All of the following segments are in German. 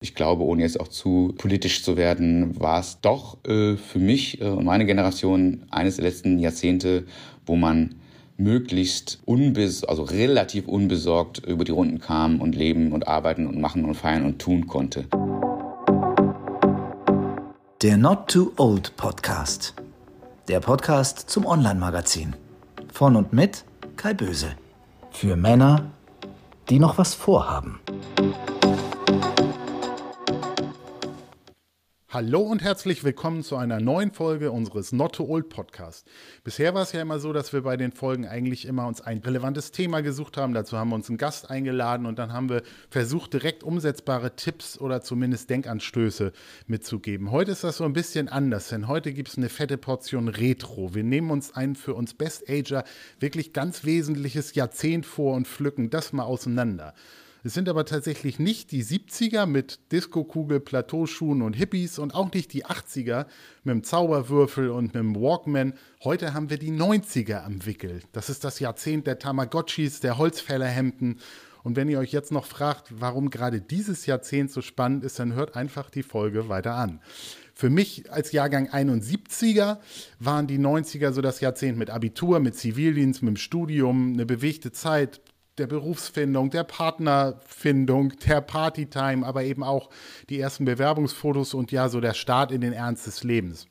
Ich glaube, ohne jetzt auch zu politisch zu werden, war es doch äh, für mich äh, und meine Generation eines der letzten Jahrzehnte, wo man möglichst unbes also relativ unbesorgt über die Runden kam und leben und arbeiten und machen und feiern und tun konnte. Der Not Too Old Podcast. Der Podcast zum Online-Magazin. Von und mit Kai Böse. Für Männer, die noch was vorhaben. Hallo und herzlich willkommen zu einer neuen Folge unseres Not to Old Podcast. Bisher war es ja immer so, dass wir bei den Folgen eigentlich immer uns ein relevantes Thema gesucht haben. Dazu haben wir uns einen Gast eingeladen und dann haben wir versucht, direkt umsetzbare Tipps oder zumindest Denkanstöße mitzugeben. Heute ist das so ein bisschen anders, denn heute gibt es eine fette Portion Retro. Wir nehmen uns ein für uns Best Ager wirklich ganz wesentliches Jahrzehnt vor und pflücken das mal auseinander. Es sind aber tatsächlich nicht die 70er mit Disco-Kugel, Plateauschuhen und Hippies und auch nicht die 80er mit dem Zauberwürfel und mit dem Walkman. Heute haben wir die 90er am Wickel. Das ist das Jahrzehnt der Tamagotchis, der Holzfällerhemden. Und wenn ihr euch jetzt noch fragt, warum gerade dieses Jahrzehnt so spannend ist, dann hört einfach die Folge weiter an. Für mich als Jahrgang 71er waren die 90er so das Jahrzehnt mit Abitur, mit Zivildienst, mit dem Studium, eine bewegte Zeit, der Berufsfindung, der Partnerfindung, der Partytime, aber eben auch die ersten Bewerbungsfotos und ja, so der Start in den Ernst des Lebens.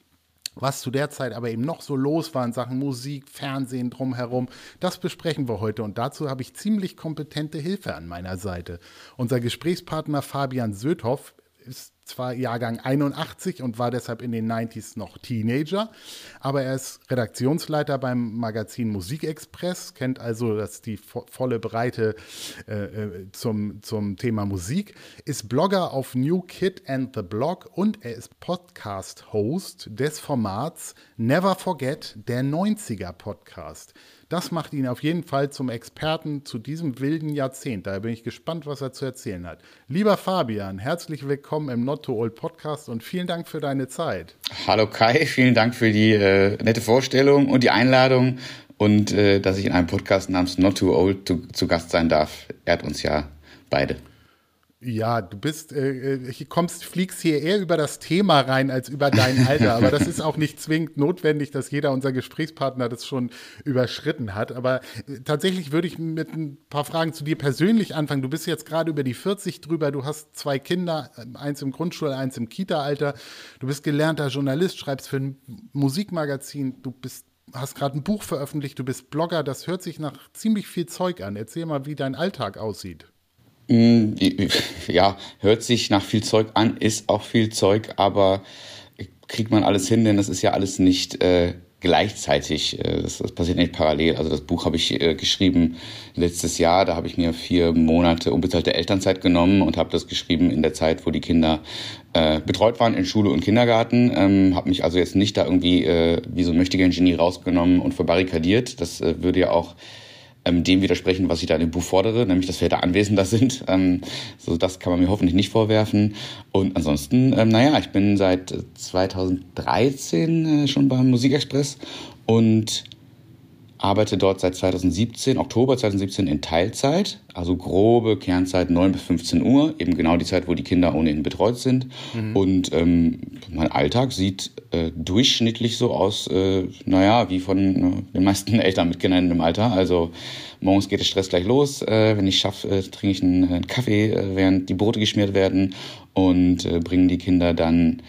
Was zu der Zeit aber eben noch so los war in Sachen Musik, Fernsehen drumherum, das besprechen wir heute und dazu habe ich ziemlich kompetente Hilfe an meiner Seite. Unser Gesprächspartner Fabian Söthoff ist zwar Jahrgang 81 und war deshalb in den 90s noch Teenager, aber er ist Redaktionsleiter beim Magazin Musikexpress, kennt also das die vo volle Breite äh, äh, zum, zum Thema Musik, ist Blogger auf New Kid and the Blog und er ist Podcast-Host des Formats Never Forget, der 90er Podcast. Das macht ihn auf jeden Fall zum Experten zu diesem wilden Jahrzehnt. Daher bin ich gespannt, was er zu erzählen hat. Lieber Fabian, herzlich willkommen im Not to Old Podcast und vielen Dank für deine Zeit. Hallo Kai, vielen Dank für die äh, nette Vorstellung und die Einladung und äh, dass ich in einem Podcast namens Not Too Old zu, zu Gast sein darf. Ehrt uns ja beide. Ja, du bist, äh, äh kommst, fliegst hier eher über das Thema rein als über dein Alter. Aber das ist auch nicht zwingend notwendig, dass jeder unserer Gesprächspartner das schon überschritten hat. Aber äh, tatsächlich würde ich mit ein paar Fragen zu dir persönlich anfangen. Du bist jetzt gerade über die 40 drüber. Du hast zwei Kinder, eins im Grundschul, eins im Kita-Alter. Du bist gelernter Journalist, schreibst für ein Musikmagazin. Du bist hast gerade ein Buch veröffentlicht, du bist Blogger, das hört sich nach ziemlich viel Zeug an. Erzähl mal, wie dein Alltag aussieht. Ja, hört sich nach viel Zeug an, ist auch viel Zeug, aber kriegt man alles hin, denn das ist ja alles nicht äh, gleichzeitig. Äh, das, das, passiert nicht parallel. Also das Buch habe ich äh, geschrieben letztes Jahr. Da habe ich mir vier Monate unbezahlte Elternzeit genommen und habe das geschrieben in der Zeit, wo die Kinder äh, betreut waren in Schule und Kindergarten. Ähm, habe mich also jetzt nicht da irgendwie äh, wie so ein mächtiger Genie rausgenommen und verbarrikadiert. Das äh, würde ja auch ähm, dem widersprechen, was ich da in dem Buch fordere, nämlich dass Väter anwesender sind. Ähm, so das kann man mir hoffentlich nicht vorwerfen. Und ansonsten, ähm, naja, ich bin seit 2013 äh, schon beim Musikexpress und arbeite dort seit 2017, Oktober 2017 in Teilzeit, also grobe Kernzeit 9 bis 15 Uhr, eben genau die Zeit, wo die Kinder ohnehin betreut sind. Mhm. Und ähm, mein Alltag sieht äh, durchschnittlich so aus, äh, naja, wie von äh, den meisten Eltern mit Kindern im Alter. Also morgens geht der Stress gleich los. Äh, wenn ich schaffe, äh, trinke ich einen, einen Kaffee, äh, während die Brote geschmiert werden und äh, bringen die Kinder dann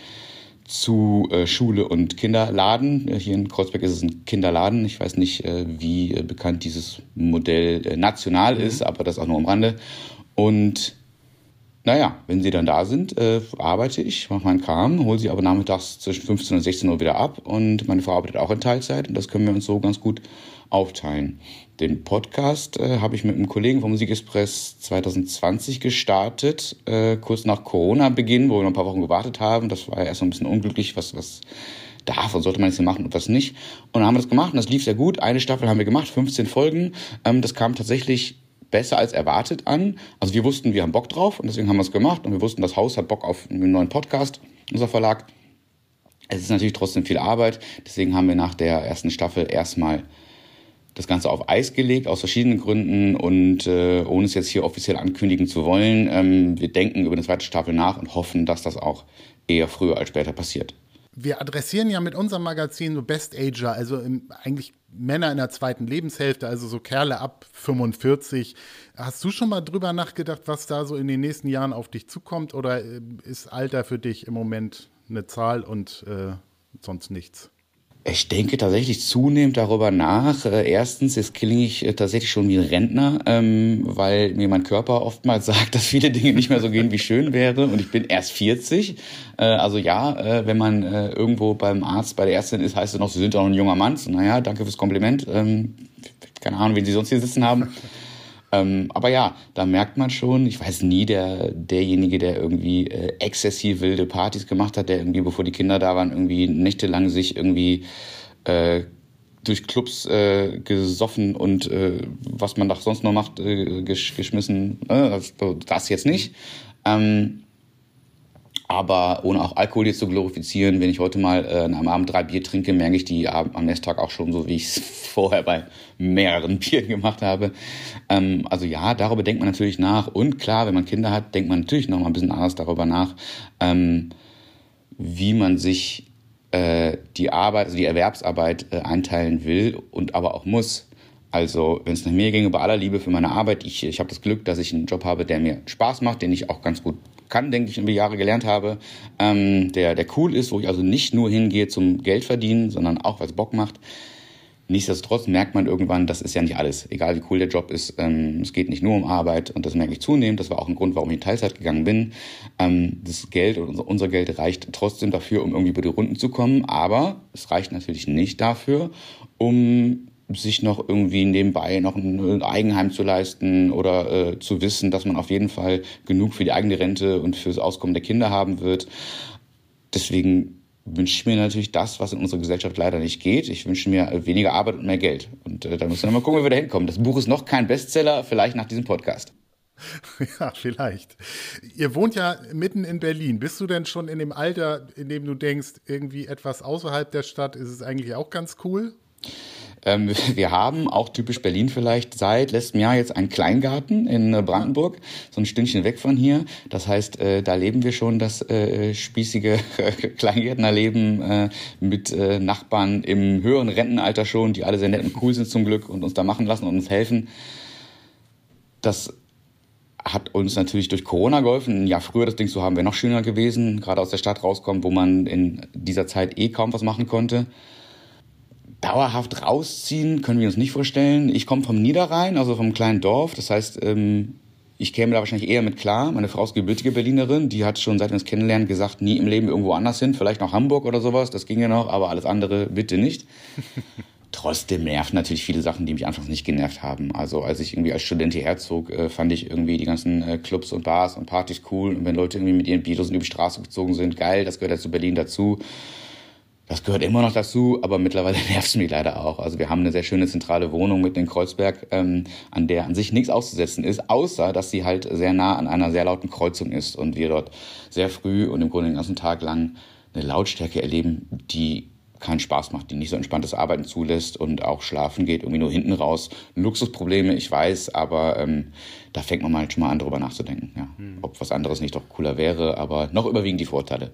zu äh, Schule und Kinderladen. Äh, hier in Kreuzberg ist es ein Kinderladen. Ich weiß nicht, äh, wie äh, bekannt dieses Modell äh, national mhm. ist, aber das auch nur am Rande. Und naja, wenn sie dann da sind, äh, arbeite ich, mache meinen Kram, hole sie aber nachmittags zwischen 15 und 16 Uhr wieder ab. Und meine Frau arbeitet auch in Teilzeit und das können wir uns so ganz gut aufteilen. Den Podcast äh, habe ich mit einem Kollegen vom Musikexpress 2020 gestartet, äh, kurz nach Corona-Beginn, wo wir noch ein paar Wochen gewartet haben. Das war ja erst so ein bisschen unglücklich, was, was darf und sollte man jetzt machen und was nicht. Und dann haben wir das gemacht und das lief sehr gut. Eine Staffel haben wir gemacht, 15 Folgen. Ähm, das kam tatsächlich besser als erwartet an. Also wir wussten, wir haben Bock drauf und deswegen haben wir es gemacht und wir wussten, das Haus hat Bock auf einen neuen Podcast, unser Verlag. Es ist natürlich trotzdem viel Arbeit, deswegen haben wir nach der ersten Staffel erstmal das Ganze auf Eis gelegt, aus verschiedenen Gründen und äh, ohne es jetzt hier offiziell ankündigen zu wollen, ähm, wir denken über eine zweite Staffel nach und hoffen, dass das auch eher früher als später passiert. Wir adressieren ja mit unserem Magazin so Best Ager, also im, eigentlich Männer in der zweiten Lebenshälfte, also so Kerle ab 45. Hast du schon mal drüber nachgedacht, was da so in den nächsten Jahren auf dich zukommt? Oder äh, ist Alter für dich im Moment eine Zahl und äh, sonst nichts? Ich denke tatsächlich zunehmend darüber nach. Äh, erstens, jetzt klinge ich äh, tatsächlich schon wie ein Rentner, ähm, weil mir mein Körper oftmals sagt, dass viele Dinge nicht mehr so gehen, wie schön wäre. Und ich bin erst 40. Äh, also ja, wenn man irgendwo beim Arzt, bei der Ärztin ist, heißt es noch, Sie sind doch ein junger Mann. Naja, danke fürs Kompliment. Ähm, keine Ahnung, wen Sie sonst hier sitzen haben. Ähm, aber ja, da merkt man schon, ich weiß nie, der, derjenige, der irgendwie äh, exzessiv wilde Partys gemacht hat, der irgendwie, bevor die Kinder da waren, irgendwie nächtelang sich irgendwie äh, durch Clubs äh, gesoffen und äh, was man da sonst noch macht, äh, gesch geschmissen. Das, das jetzt nicht. Ähm, aber ohne auch Alkohol jetzt zu glorifizieren, wenn ich heute mal äh, am Abend drei Bier trinke, merke ich die am nächsten Tag auch schon so, wie ich es vorher bei mehreren Bieren gemacht habe. Ähm, also ja, darüber denkt man natürlich nach. Und klar, wenn man Kinder hat, denkt man natürlich noch mal ein bisschen anders darüber nach, ähm, wie man sich äh, die Arbeit, also die Erwerbsarbeit äh, einteilen will und aber auch muss. Also, wenn es nach mir ginge, bei aller Liebe für meine Arbeit, ich, ich habe das Glück, dass ich einen Job habe, der mir Spaß macht, den ich auch ganz gut kann, denke ich, über Jahre gelernt habe, ähm, der, der cool ist, wo ich also nicht nur hingehe zum Geld verdienen, sondern auch, was Bock macht. Nichtsdestotrotz merkt man irgendwann, das ist ja nicht alles. Egal wie cool der Job ist, ähm, es geht nicht nur um Arbeit und das merke ich zunehmend. Das war auch ein Grund, warum ich in Teilzeit gegangen bin. Ähm, das Geld unser, unser Geld reicht trotzdem dafür, um irgendwie über die Runden zu kommen, aber es reicht natürlich nicht dafür, um sich noch irgendwie nebenbei noch ein Eigenheim zu leisten oder äh, zu wissen, dass man auf jeden Fall genug für die eigene Rente und fürs Auskommen der Kinder haben wird. Deswegen wünsche ich mir natürlich das, was in unserer Gesellschaft leider nicht geht. Ich wünsche mir weniger Arbeit und mehr Geld. Und äh, da müssen wir mal gucken, wie wir da hinkommen. Das Buch ist noch kein Bestseller, vielleicht nach diesem Podcast. Ja, vielleicht. Ihr wohnt ja mitten in Berlin. Bist du denn schon in dem Alter, in dem du denkst, irgendwie etwas außerhalb der Stadt ist es eigentlich auch ganz cool? Ähm, wir haben auch typisch Berlin vielleicht seit letztem Jahr jetzt einen Kleingarten in äh, Brandenburg, so ein Stündchen weg von hier. Das heißt, äh, da leben wir schon das äh, spießige Kleingärtnerleben äh, mit äh, Nachbarn im höheren Rentenalter schon, die alle sehr nett und cool sind zum Glück und uns da machen lassen und uns helfen. Das hat uns natürlich durch Corona geholfen. Ein Jahr früher das Ding zu haben, wäre noch schöner gewesen. Gerade aus der Stadt rauskommen, wo man in dieser Zeit eh kaum was machen konnte dauerhaft rausziehen können wir uns nicht vorstellen. Ich komme vom Niederrhein, also vom kleinen Dorf. Das heißt, ähm, ich käme da wahrscheinlich eher mit klar. Meine Frau ist gebürtige Berlinerin. Die hat schon seit wir uns kennenlernen gesagt, nie im Leben irgendwo anders hin. Vielleicht noch Hamburg oder sowas. Das ging ja noch, aber alles andere bitte nicht. Trotzdem nerven natürlich viele Sachen, die mich anfangs nicht genervt haben. Also als ich irgendwie als Student hierher zog, äh, fand ich irgendwie die ganzen äh, Clubs und Bars und Partys cool. Und wenn Leute irgendwie mit ihren Beatles über die Straße gezogen sind, geil, das gehört ja zu Berlin dazu. Das gehört immer noch dazu, aber mittlerweile nervt es mich leider auch. Also wir haben eine sehr schöne zentrale Wohnung mit in Kreuzberg, ähm, an der an sich nichts auszusetzen ist, außer dass sie halt sehr nah an einer sehr lauten Kreuzung ist und wir dort sehr früh und im Grunde den ganzen Tag lang eine Lautstärke erleben, die keinen Spaß macht, die nicht so entspanntes Arbeiten zulässt und auch schlafen geht irgendwie nur hinten raus. Luxusprobleme, ich weiß, aber ähm, da fängt man mal schon mal an, drüber nachzudenken, ja. Hm. ob was anderes nicht doch cooler wäre, aber noch überwiegen die Vorteile.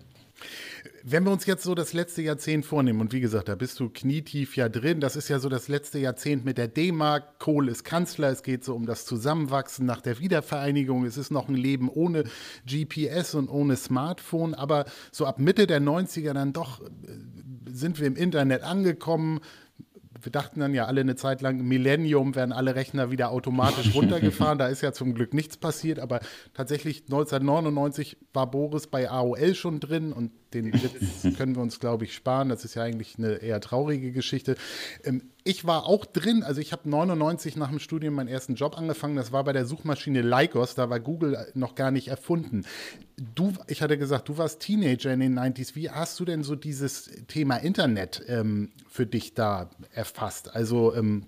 Wenn wir uns jetzt so das letzte Jahrzehnt vornehmen, und wie gesagt, da bist du knietief ja drin, das ist ja so das letzte Jahrzehnt mit der D-Mark, Kohl ist Kanzler, es geht so um das Zusammenwachsen nach der Wiedervereinigung, es ist noch ein Leben ohne GPS und ohne Smartphone, aber so ab Mitte der 90er dann doch äh, sind wir im Internet angekommen, wir dachten dann ja alle eine Zeit lang, Millennium werden alle Rechner wieder automatisch runtergefahren. da ist ja zum Glück nichts passiert, aber tatsächlich 1999 war Boris bei AOL schon drin und den Witz können wir uns, glaube ich, sparen. Das ist ja eigentlich eine eher traurige Geschichte. Ähm, ich war auch drin, also ich habe 99 nach dem Studium meinen ersten Job angefangen. Das war bei der Suchmaschine Lycos, da war Google noch gar nicht erfunden. Du, ich hatte gesagt, du warst Teenager in den 90s. Wie hast du denn so dieses Thema Internet ähm, für dich da erfasst? Also ähm,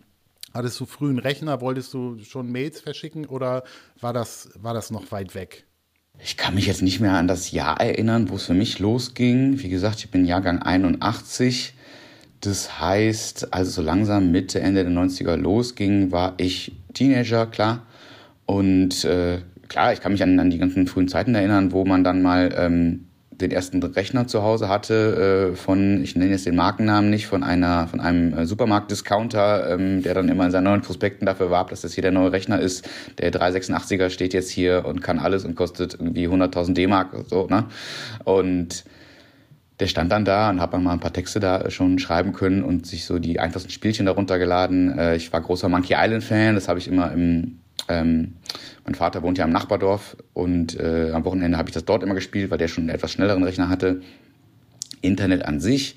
hattest du früh einen Rechner, wolltest du schon Mails verschicken oder war das, war das noch weit weg? Ich kann mich jetzt nicht mehr an das Jahr erinnern, wo es für mich losging. Wie gesagt, ich bin Jahrgang 81. Das heißt, als es so langsam Mitte, Ende der 90er losging, war ich Teenager, klar. Und äh, klar, ich kann mich an, an die ganzen frühen Zeiten erinnern, wo man dann mal ähm, den ersten Rechner zu Hause hatte äh, von, ich nenne jetzt den Markennamen nicht, von einer, von einem äh, Supermarkt-Discounter, ähm, der dann immer in seinen neuen Prospekten dafür warb, dass das hier der neue Rechner ist. Der 386er steht jetzt hier und kann alles und kostet irgendwie 100.000 D-Mark so, ne? Und der stand dann da und habe mal ein paar Texte da schon schreiben können und sich so die einfachsten Spielchen darunter geladen. Äh, ich war großer Monkey Island Fan, das habe ich immer im ähm, mein Vater wohnt ja im Nachbardorf und äh, am Wochenende habe ich das dort immer gespielt, weil der schon einen etwas schnelleren Rechner hatte. Internet an sich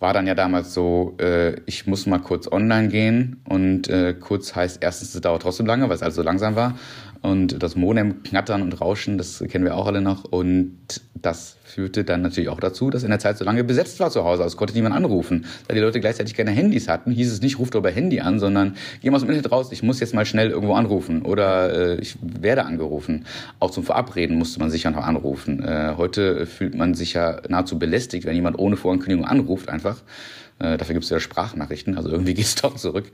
war dann ja damals so, äh, ich muss mal kurz online gehen und äh, kurz heißt erstens, es dauert trotzdem lange, weil es also so langsam war und das Modem knattern und rauschen, das kennen wir auch alle noch. Und das führte dann natürlich auch dazu, dass in der Zeit so lange besetzt war zu Hause. Also konnte niemand anrufen. Da die Leute gleichzeitig keine Handys hatten, hieß es nicht, ruft über Handy an, sondern geh mal aus dem Internet raus, ich muss jetzt mal schnell irgendwo anrufen. Oder äh, ich werde angerufen. Auch zum Verabreden musste man sich ja noch anrufen. Äh, heute fühlt man sich ja nahezu belästigt, wenn jemand ohne Vorankündigung anruft einfach. Äh, dafür gibt es ja Sprachnachrichten, also irgendwie geht es doch zurück.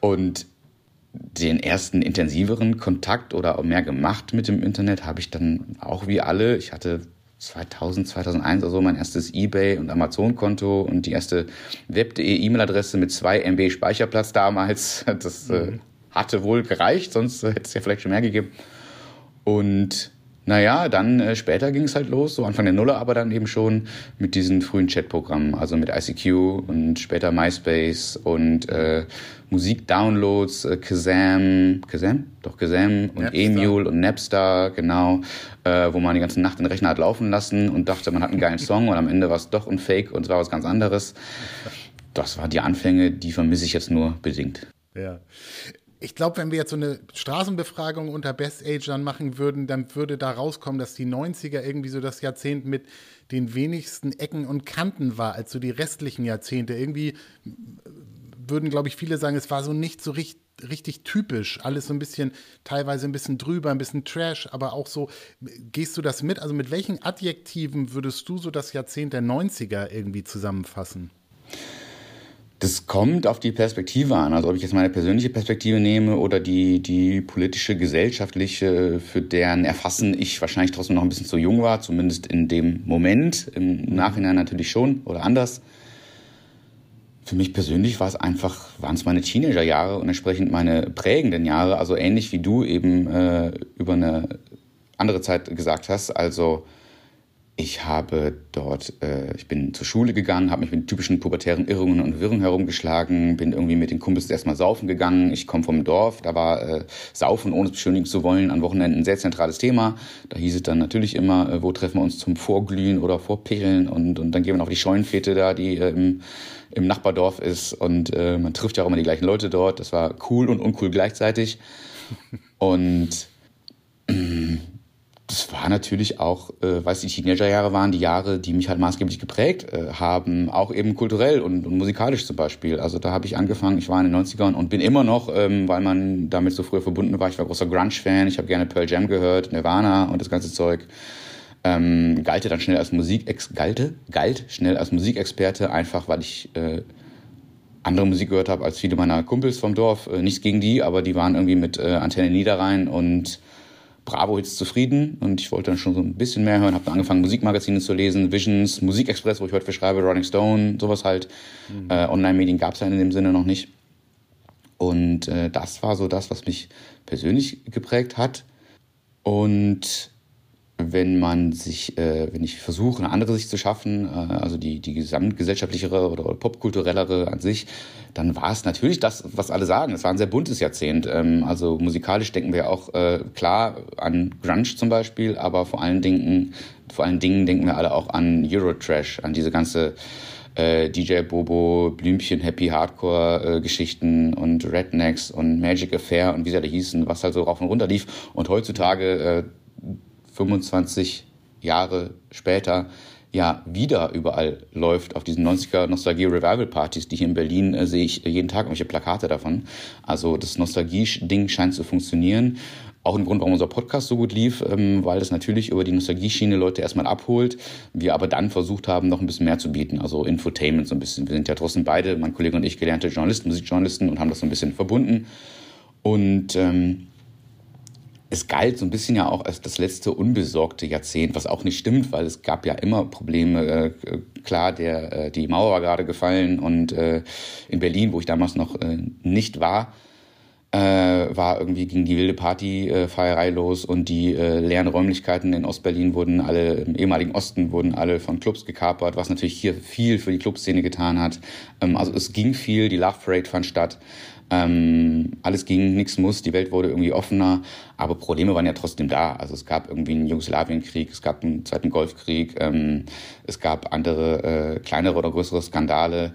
Und den ersten intensiveren Kontakt oder auch mehr gemacht mit dem Internet habe ich dann auch wie alle. Ich hatte 2000, 2001 oder so mein erstes eBay und Amazon-Konto und die erste web.de E-Mail-Adresse mit zwei MB Speicherplatz damals. Das äh, mhm. äh, hatte wohl gereicht, sonst hätte es ja vielleicht schon mehr gegeben. Und naja, dann äh, später ging es halt los, so Anfang der Nuller, aber dann eben schon mit diesen frühen Chatprogrammen, also mit ICQ und später MySpace und äh, Musikdownloads, äh, Kazam, Kazam? Doch, Kazam und Napster. Emule und Napster, genau, äh, wo man die ganze Nacht den Rechner hat laufen lassen und dachte, man hat einen geilen Song und am Ende war es doch ein Fake und es war was ganz anderes. Das waren die Anfänge, die vermisse ich jetzt nur bedingt. Ja ich glaube, wenn wir jetzt so eine Straßenbefragung unter Best-Agern machen würden, dann würde da rauskommen, dass die 90er irgendwie so das Jahrzehnt mit den wenigsten Ecken und Kanten war, als so die restlichen Jahrzehnte. Irgendwie würden, glaube ich, viele sagen, es war so nicht so richtig richtig typisch, alles so ein bisschen, teilweise ein bisschen drüber, ein bisschen Trash, aber auch so, gehst du das mit? Also mit welchen Adjektiven würdest du so das Jahrzehnt der 90er irgendwie zusammenfassen? Das kommt auf die Perspektive an. Also ob ich jetzt meine persönliche Perspektive nehme oder die, die politische, gesellschaftliche, für deren Erfassen ich wahrscheinlich trotzdem noch ein bisschen zu jung war, zumindest in dem Moment. Im Nachhinein natürlich schon oder anders. Für mich persönlich war es einfach, waren es meine Teenagerjahre und entsprechend meine prägenden Jahre, also ähnlich wie du eben äh, über eine andere Zeit gesagt hast. Also ich habe dort, äh, ich bin zur Schule gegangen, habe mich mit typischen pubertären Irrungen und Wirrungen herumgeschlagen, bin irgendwie mit den Kumpels erstmal saufen gegangen. Ich komme vom Dorf, da war äh, Saufen, ohne es beschönigen zu wollen, an Wochenenden ein sehr zentrales Thema. Da hieß es dann natürlich immer, äh, wo treffen wir uns zum Vorglühen oder Vorpicheln und, und dann gehen wir auf die Scheunenfete da, die äh, im, im Nachbardorf ist und äh, man trifft ja auch immer die gleichen Leute dort. Das war cool und uncool gleichzeitig. Und das war natürlich auch, äh, weiß die Teenagerjahre waren die Jahre, die mich halt maßgeblich geprägt äh, haben, auch eben kulturell und, und musikalisch zum Beispiel. Also da habe ich angefangen, ich war in den 90ern und bin immer noch, ähm, weil man damit so früher verbunden war, ich war großer Grunge-Fan, ich habe gerne Pearl Jam gehört, Nirvana und das ganze Zeug. Ähm, galte dann schnell als Musikex galte galt schnell als Musikexperte einfach weil ich äh, andere Musik gehört habe als viele meiner Kumpels vom Dorf äh, nichts gegen die aber die waren irgendwie mit äh, Antenne Niederrhein und Bravo jetzt zufrieden und ich wollte dann schon so ein bisschen mehr hören, habe dann angefangen Musikmagazine zu lesen, Visions, Musikexpress, wo ich heute für schreibe, Rolling Stone, sowas halt. Mhm. Äh, Online-Medien gab es ja in dem Sinne noch nicht. Und äh, das war so das, was mich persönlich geprägt hat. Und wenn man sich, äh, wenn ich versuche, eine andere Sicht zu schaffen, äh, also die, die gesamtgesellschaftlichere oder, popkulturellere an sich, dann war es natürlich das, was alle sagen. Es war ein sehr buntes Jahrzehnt. Ähm, also musikalisch denken wir auch äh, klar an Grunge zum Beispiel, aber vor allen Dingen, vor allen Dingen denken wir alle auch an Eurotrash, an diese ganze äh, DJ Bobo, Blümchen, Happy Hardcore äh, Geschichten und Rednecks und Magic Affair und wie sie alle hießen, was halt so rauf und runter lief. Und heutzutage äh, 25 Jahre später ja wieder überall läuft auf diesen 90er Nostalgie Revival Partys, die hier in Berlin äh, sehe ich jeden Tag irgendwelche Plakate davon. Also das Nostalgie-Ding scheint zu funktionieren. auch ein Grund, warum unser Podcast so gut lief, ähm, weil das natürlich über die Nostalgie-Schiene Leute erstmal abholt. Wir aber dann versucht haben, noch ein bisschen mehr zu bieten, also Infotainment so ein bisschen. Wir sind ja trotzdem beide, mein Kollege und ich, gelernte Journalisten, Musikjournalisten und haben das so ein bisschen verbunden. Und ähm, es galt so ein bisschen ja auch als das letzte unbesorgte Jahrzehnt, was auch nicht stimmt, weil es gab ja immer Probleme. Äh, klar, der, äh, die Mauer war gerade gefallen und äh, in Berlin, wo ich damals noch nicht war, war irgendwie ging die wilde Partyfeierei los und die leeren Räumlichkeiten in Ostberlin wurden alle, im ehemaligen Osten wurden alle von Clubs gekapert, was natürlich hier viel für die Clubszene getan hat. Ähm, also es ging viel, die Love Parade fand statt. Ähm, alles ging, nichts muss, die Welt wurde irgendwie offener, aber Probleme waren ja trotzdem da. Also es gab irgendwie einen Jugoslawienkrieg, es gab einen zweiten Golfkrieg, ähm, es gab andere äh, kleinere oder größere Skandale.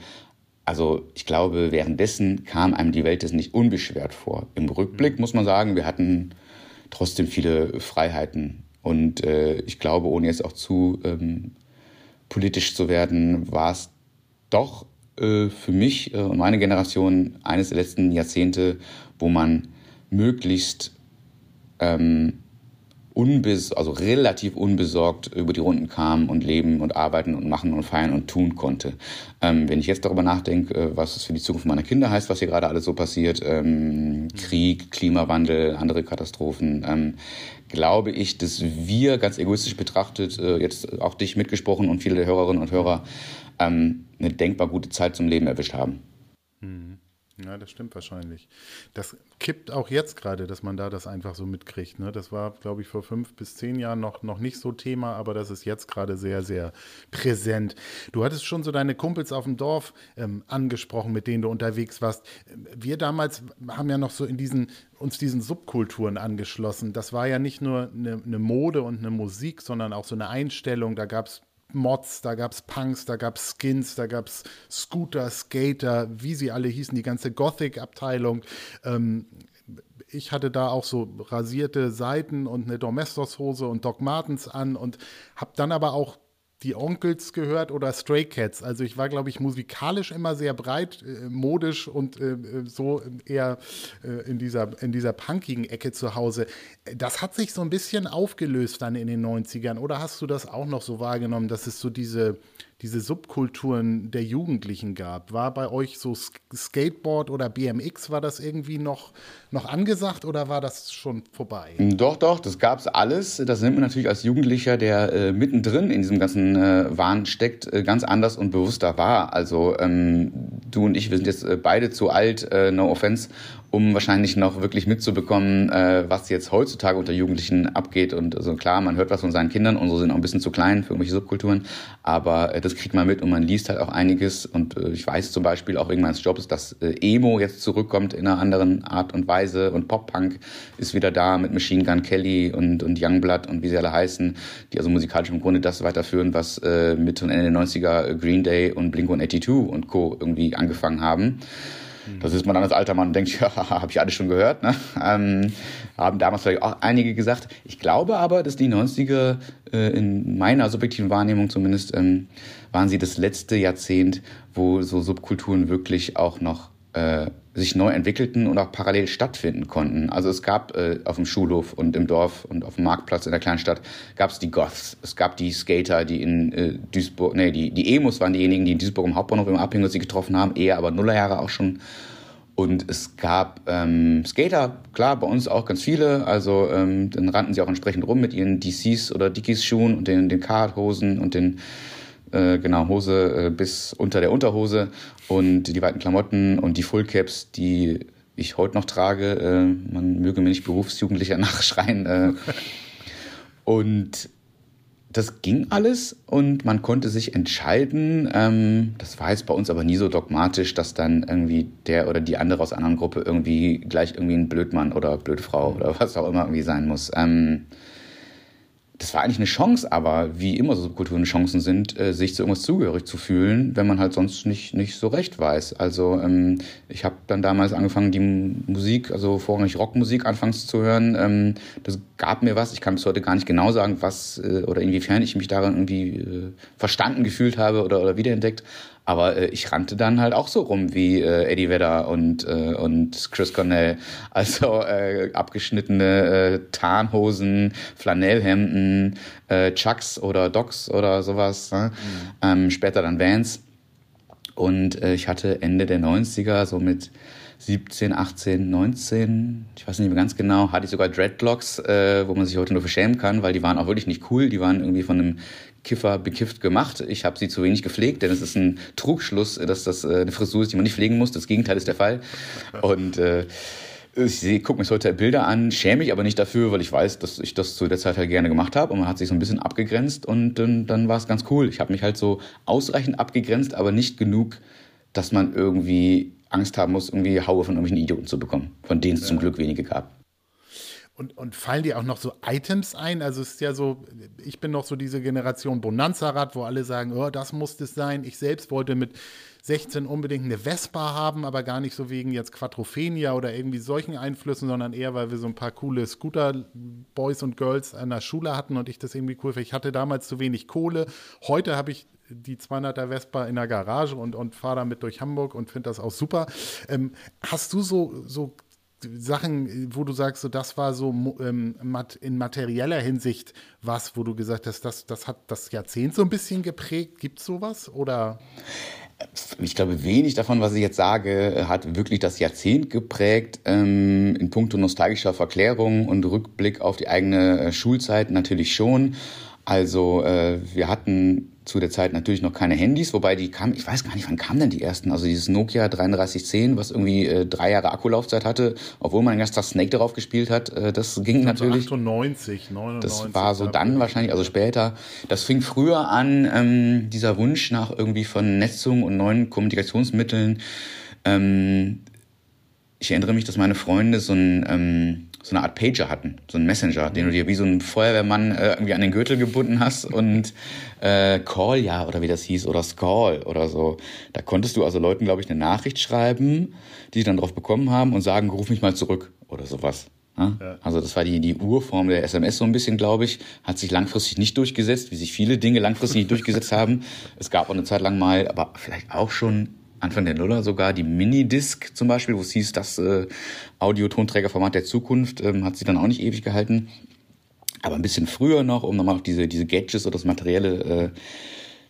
Also ich glaube, währenddessen kam einem die Welt das nicht unbeschwert vor. Im Rückblick muss man sagen, wir hatten trotzdem viele Freiheiten. Und äh, ich glaube, ohne jetzt auch zu ähm, politisch zu werden, war es doch äh, für mich äh, und meine Generation eines der letzten Jahrzehnte, wo man möglichst ähm, unbes also relativ unbesorgt über die Runden kam und leben und arbeiten und machen und feiern und tun konnte. Ähm, wenn ich jetzt darüber nachdenke, äh, was es für die Zukunft meiner Kinder heißt, was hier gerade alles so passiert, ähm, Krieg, Klimawandel, andere Katastrophen, ähm, glaube ich, dass wir ganz egoistisch betrachtet, äh, jetzt auch dich mitgesprochen und viele der Hörerinnen und Hörer, ähm, eine denkbar gute Zeit zum Leben erwischt haben. Mhm. Ja, das stimmt wahrscheinlich. Das kippt auch jetzt gerade, dass man da das einfach so mitkriegt. Ne? Das war, glaube ich, vor fünf bis zehn Jahren noch, noch nicht so Thema, aber das ist jetzt gerade sehr, sehr präsent. Du hattest schon so deine Kumpels auf dem Dorf ähm, angesprochen, mit denen du unterwegs warst. Wir damals haben ja noch so in diesen, uns diesen Subkulturen angeschlossen. Das war ja nicht nur eine, eine Mode und eine Musik, sondern auch so eine Einstellung. Da gab es Mods, da gab es Punks, da gab es Skins, da gab es Scooter, Skater, wie sie alle hießen, die ganze Gothic-Abteilung. Ähm, ich hatte da auch so rasierte Seiten und eine Domestos-Hose und Doc Martens an und habe dann aber auch die Onkels gehört oder Stray Cats. Also ich war, glaube ich, musikalisch immer sehr breit, äh, modisch und äh, so eher äh, in, dieser, in dieser punkigen Ecke zu Hause. Das hat sich so ein bisschen aufgelöst dann in den 90ern. Oder hast du das auch noch so wahrgenommen, dass es so diese, diese Subkulturen der Jugendlichen gab. War bei euch so Skateboard oder BMX, war das irgendwie noch, noch angesagt oder war das schon vorbei? Doch, doch, das gab es alles. Das nimmt man natürlich als Jugendlicher, der äh, mittendrin in diesem ganzen äh, Wahn steckt, äh, ganz anders und bewusster wahr. Also ähm, du und ich, wir sind jetzt äh, beide zu alt, äh, no offense, um wahrscheinlich noch wirklich mitzubekommen, äh, was jetzt heutzutage unter Jugendlichen abgeht. Und also klar, man hört was von seinen Kindern, unsere sind auch ein bisschen zu klein für irgendwelche Subkulturen, aber äh, das kriegt man mit und man liest halt auch einiges. Und äh, ich weiß zum Beispiel auch wegen meines Jobs, dass äh, Emo jetzt zurückkommt in einer anderen Art und Weise und Pop-Punk ist wieder da mit Machine Gun Kelly und, und Youngblood und wie sie alle heißen, die also musikalisch im Grunde das weiterführen, was äh, Mitte und Ende der 90er Green Day und Blink-182 und Co. irgendwie angefangen haben. Das ist man dann als alter Mann und denkt, ja, habe ich alles schon gehört. Ne? Ähm, haben damals vielleicht auch einige gesagt. Ich glaube aber, dass die 90er äh, in meiner subjektiven Wahrnehmung zumindest ähm, waren sie das letzte Jahrzehnt, wo so Subkulturen wirklich auch noch äh, sich neu entwickelten und auch parallel stattfinden konnten. Also es gab äh, auf dem Schulhof und im Dorf und auf dem Marktplatz in der Kleinstadt gab es die Goths, es gab die Skater, die in äh, Duisburg, nee, die, die Emos waren diejenigen, die in Duisburg im Hauptbahnhof im Abhängig sie getroffen haben, eher aber Nullerjahre auch schon. Und es gab ähm, Skater, klar, bei uns auch ganz viele. Also ähm, dann rannten sie auch entsprechend rum mit ihren DCs oder Dickies Schuhen und den, den Carhartt-Hosen und den äh, genau, Hose äh, bis unter der Unterhose und die weiten Klamotten und die Fullcaps, die ich heute noch trage. Äh, man möge mir nicht Berufsjugendlicher nachschreien. Äh. und das ging alles und man konnte sich entscheiden. Ähm, das war jetzt bei uns aber nie so dogmatisch, dass dann irgendwie der oder die andere aus einer anderen Gruppe irgendwie gleich irgendwie ein Blödmann oder Blödfrau oder was auch immer irgendwie sein muss. Ähm, das war eigentlich eine Chance, aber wie immer so Subkulturen Chancen sind, äh, sich zu irgendwas zugehörig zu fühlen, wenn man halt sonst nicht, nicht so recht weiß. Also ähm, ich habe dann damals angefangen, die Musik, also vorrangig Rockmusik anfangs zu hören. Ähm, das gab mir was. Ich kann bis heute gar nicht genau sagen, was äh, oder inwiefern ich mich daran irgendwie äh, verstanden gefühlt habe oder, oder wiederentdeckt. Aber äh, ich rannte dann halt auch so rum wie äh, Eddie Vedder und, äh, und Chris Cornell. Also äh, abgeschnittene äh, Tarnhosen, Flanellhemden, äh, Chucks oder Docs oder sowas. Ne? Mhm. Ähm, später dann Vans. Und äh, ich hatte Ende der 90er, so mit 17, 18, 19, ich weiß nicht mehr ganz genau, hatte ich sogar Dreadlocks, äh, wo man sich heute nur verschämen kann, weil die waren auch wirklich nicht cool. Die waren irgendwie von einem Kiffer bekifft gemacht. Ich habe sie zu wenig gepflegt, denn es ist ein Trugschluss, dass das äh, eine Frisur ist, die man nicht pflegen muss. Das Gegenteil ist der Fall. Und äh, ich gucke mir heute Bilder an, schäme mich aber nicht dafür, weil ich weiß, dass ich das zu der Zeit halt gerne gemacht habe und man hat sich so ein bisschen abgegrenzt und dann, dann war es ganz cool. Ich habe mich halt so ausreichend abgegrenzt, aber nicht genug, dass man irgendwie Angst haben muss, irgendwie Haue von irgendwelchen Idioten zu bekommen, von denen es ja. zum Glück wenige gab. Und, und fallen dir auch noch so Items ein? Also es ist ja so, ich bin noch so diese Generation Bonanza-Rad, wo alle sagen, oh, das muss es sein. Ich selbst wollte mit 16 unbedingt eine Vespa haben, aber gar nicht so wegen jetzt Quadrophenia oder irgendwie solchen Einflüssen, sondern eher, weil wir so ein paar coole Scooter-Boys und Girls an der Schule hatten und ich das irgendwie cool finde. Ich hatte damals zu wenig Kohle. Heute habe ich die 200er Vespa in der Garage und, und fahre damit durch Hamburg und finde das auch super. Ähm, hast du so, so Sachen, wo du sagst, so das war so ähm, in materieller Hinsicht was, wo du gesagt hast, das, das hat das Jahrzehnt so ein bisschen geprägt? Gibt es sowas? Oder? Ich glaube, wenig davon, was ich jetzt sage, hat wirklich das Jahrzehnt geprägt. Ähm, in puncto nostalgischer Verklärung und Rückblick auf die eigene äh, Schulzeit natürlich schon. Also äh, wir hatten zu der Zeit natürlich noch keine Handys, wobei die kamen, ich weiß gar nicht, wann kamen denn die ersten? Also dieses Nokia 3310, was irgendwie äh, drei Jahre Akkulaufzeit hatte, obwohl man den ganzen Tag Snake darauf gespielt hat, äh, das ging natürlich. 98, 99. Das war so dann wahrscheinlich, also später. Das fing früher an, ähm, dieser Wunsch nach irgendwie Vernetzung und neuen Kommunikationsmitteln. Ähm, ich erinnere mich, dass meine Freunde so ein ähm, so eine Art Pager hatten, so ein Messenger, den du dir wie so ein Feuerwehrmann äh, irgendwie an den Gürtel gebunden hast und äh, Call, ja, oder wie das hieß, oder Scall oder so. Da konntest du also Leuten, glaube ich, eine Nachricht schreiben, die dann drauf bekommen haben und sagen, ruf mich mal zurück oder sowas. Ja? Ja. Also das war die, die Urform der SMS so ein bisschen, glaube ich, hat sich langfristig nicht durchgesetzt, wie sich viele Dinge langfristig nicht durchgesetzt haben. Es gab auch eine Zeit lang mal, aber vielleicht auch schon Anfang der Nuller sogar die Minidisc zum Beispiel, wo es hieß, das äh, Audio-Tonträgerformat der Zukunft, ähm, hat sie dann auch nicht ewig gehalten. Aber ein bisschen früher noch, um nochmal auf diese, diese Gadgets oder das Materielle äh,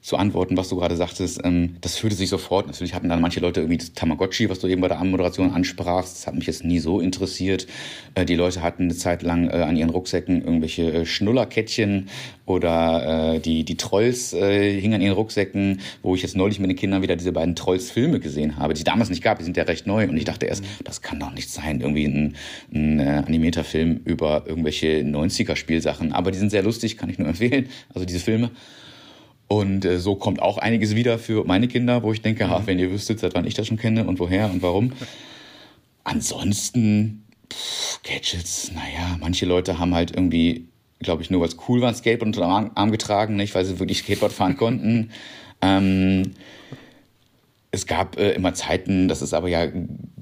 zu antworten, was du gerade sagtest, ähm, das fühlte sich sofort. Natürlich hatten dann manche Leute irgendwie das Tamagotchi, was du eben bei der Anmoderation ansprachst. Das hat mich jetzt nie so interessiert. Äh, die Leute hatten eine Zeit lang äh, an ihren Rucksäcken irgendwelche äh, Schnullerkettchen oder äh, die, die Trolls äh, hingen an ihren Rucksäcken, wo ich jetzt neulich mit den Kindern wieder diese beiden Trolls-Filme gesehen habe, die es damals nicht gab. Die sind ja recht neu. Und ich dachte erst, das kann doch nicht sein. Irgendwie ein, ein äh, animierter Film über irgendwelche 90er-Spielsachen. Aber die sind sehr lustig, kann ich nur empfehlen. Also diese Filme. Und äh, so kommt auch einiges wieder für meine Kinder, wo ich denke, mhm. ach, wenn ihr wüsstet, seit wann ich das schon kenne und woher und warum. Ansonsten, pff, Gadgets, naja, manche Leute haben halt irgendwie, glaube ich, nur weil es cool war, ein Skateboard unter dem Arm getragen, nicht, weil sie wirklich Skateboard fahren konnten. Ähm, es gab äh, immer Zeiten, das ist aber ja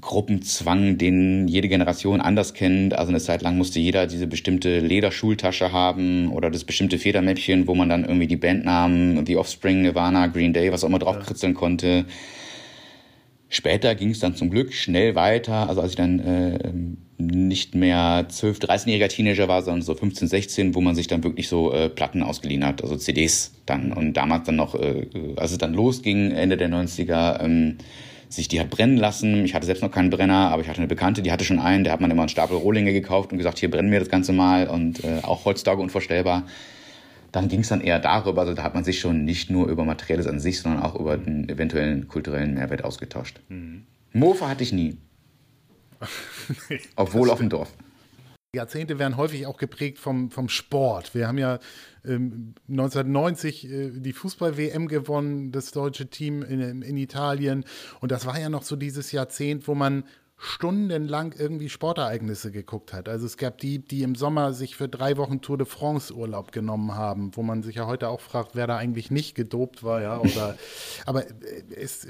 Gruppenzwang, den jede Generation anders kennt. Also eine Zeit lang musste jeder diese bestimmte Lederschultasche haben oder das bestimmte Federmäppchen, wo man dann irgendwie die Bandnamen, The Offspring, Nirvana, Green Day, was auch immer draufkritzeln konnte. Später ging es dann zum Glück schnell weiter. Also als ich dann äh, nicht mehr 12, 13-jähriger Teenager war, sondern so 15, 16, wo man sich dann wirklich so äh, Platten ausgeliehen hat, also CDs dann. Und damals dann noch, äh, als es dann losging, Ende der 90er, ähm, sich die hat brennen lassen. Ich hatte selbst noch keinen Brenner, aber ich hatte eine Bekannte, die hatte schon einen. Der hat man immer einen Stapel Rohlinge gekauft und gesagt, hier brennen wir das Ganze mal. Und äh, auch heutzutage unvorstellbar dann ging es dann eher darüber, also da hat man sich schon nicht nur über Materielles an sich, sondern auch über den eventuellen kulturellen Mehrwert ausgetauscht. Mhm. Mofa hatte ich nie. nee, Obwohl auf dem Dorf. Jahrzehnte werden häufig auch geprägt vom, vom Sport. Wir haben ja ähm, 1990 äh, die Fußball-WM gewonnen, das deutsche Team in, in Italien. Und das war ja noch so dieses Jahrzehnt, wo man stundenlang irgendwie Sportereignisse geguckt hat. Also es gab die, die im Sommer sich für drei Wochen Tour de France Urlaub genommen haben, wo man sich ja heute auch fragt, wer da eigentlich nicht gedopt war, ja, oder aber äh, es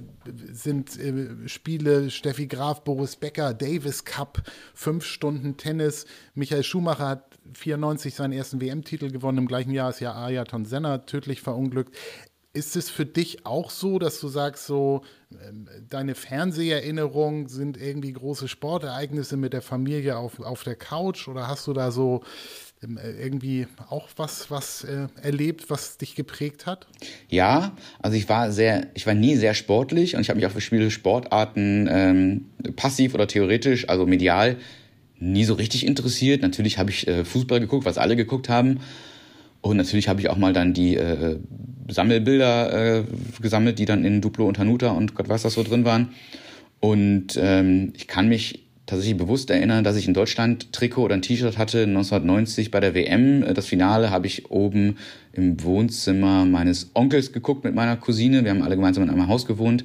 sind äh, Spiele Steffi Graf, Boris Becker, Davis Cup, fünf Stunden Tennis. Michael Schumacher hat 94 seinen ersten WM-Titel gewonnen. Im gleichen Jahr ist ja Ayrton Senna tödlich verunglückt ist es für dich auch so, dass du sagst, so ähm, deine Fernseherinnerungen sind irgendwie große Sportereignisse mit der Familie auf, auf der Couch oder hast du da so ähm, äh, irgendwie auch was, was äh, erlebt, was dich geprägt hat? Ja, also ich war sehr, ich war nie sehr sportlich und ich habe mich auch für viele Sportarten ähm, passiv oder theoretisch, also medial, nie so richtig interessiert. Natürlich habe ich äh, Fußball geguckt, was alle geguckt haben. Und natürlich habe ich auch mal dann die äh, Sammelbilder äh, gesammelt, die dann in Duplo und Hanuta und Gott weiß was so drin waren. Und ähm, ich kann mich tatsächlich bewusst erinnern, dass ich in Deutschland Trikot oder ein T-Shirt hatte 1990 bei der WM. Das Finale habe ich oben im Wohnzimmer meines Onkels geguckt mit meiner Cousine. Wir haben alle gemeinsam in einem Haus gewohnt.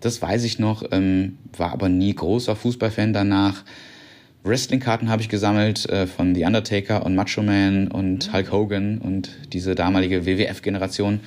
Das weiß ich noch, ähm, war aber nie großer Fußballfan danach. Wrestling-Karten habe ich gesammelt äh, von The Undertaker und Macho Man und mhm. Hulk Hogan und diese damalige WWF-Generation.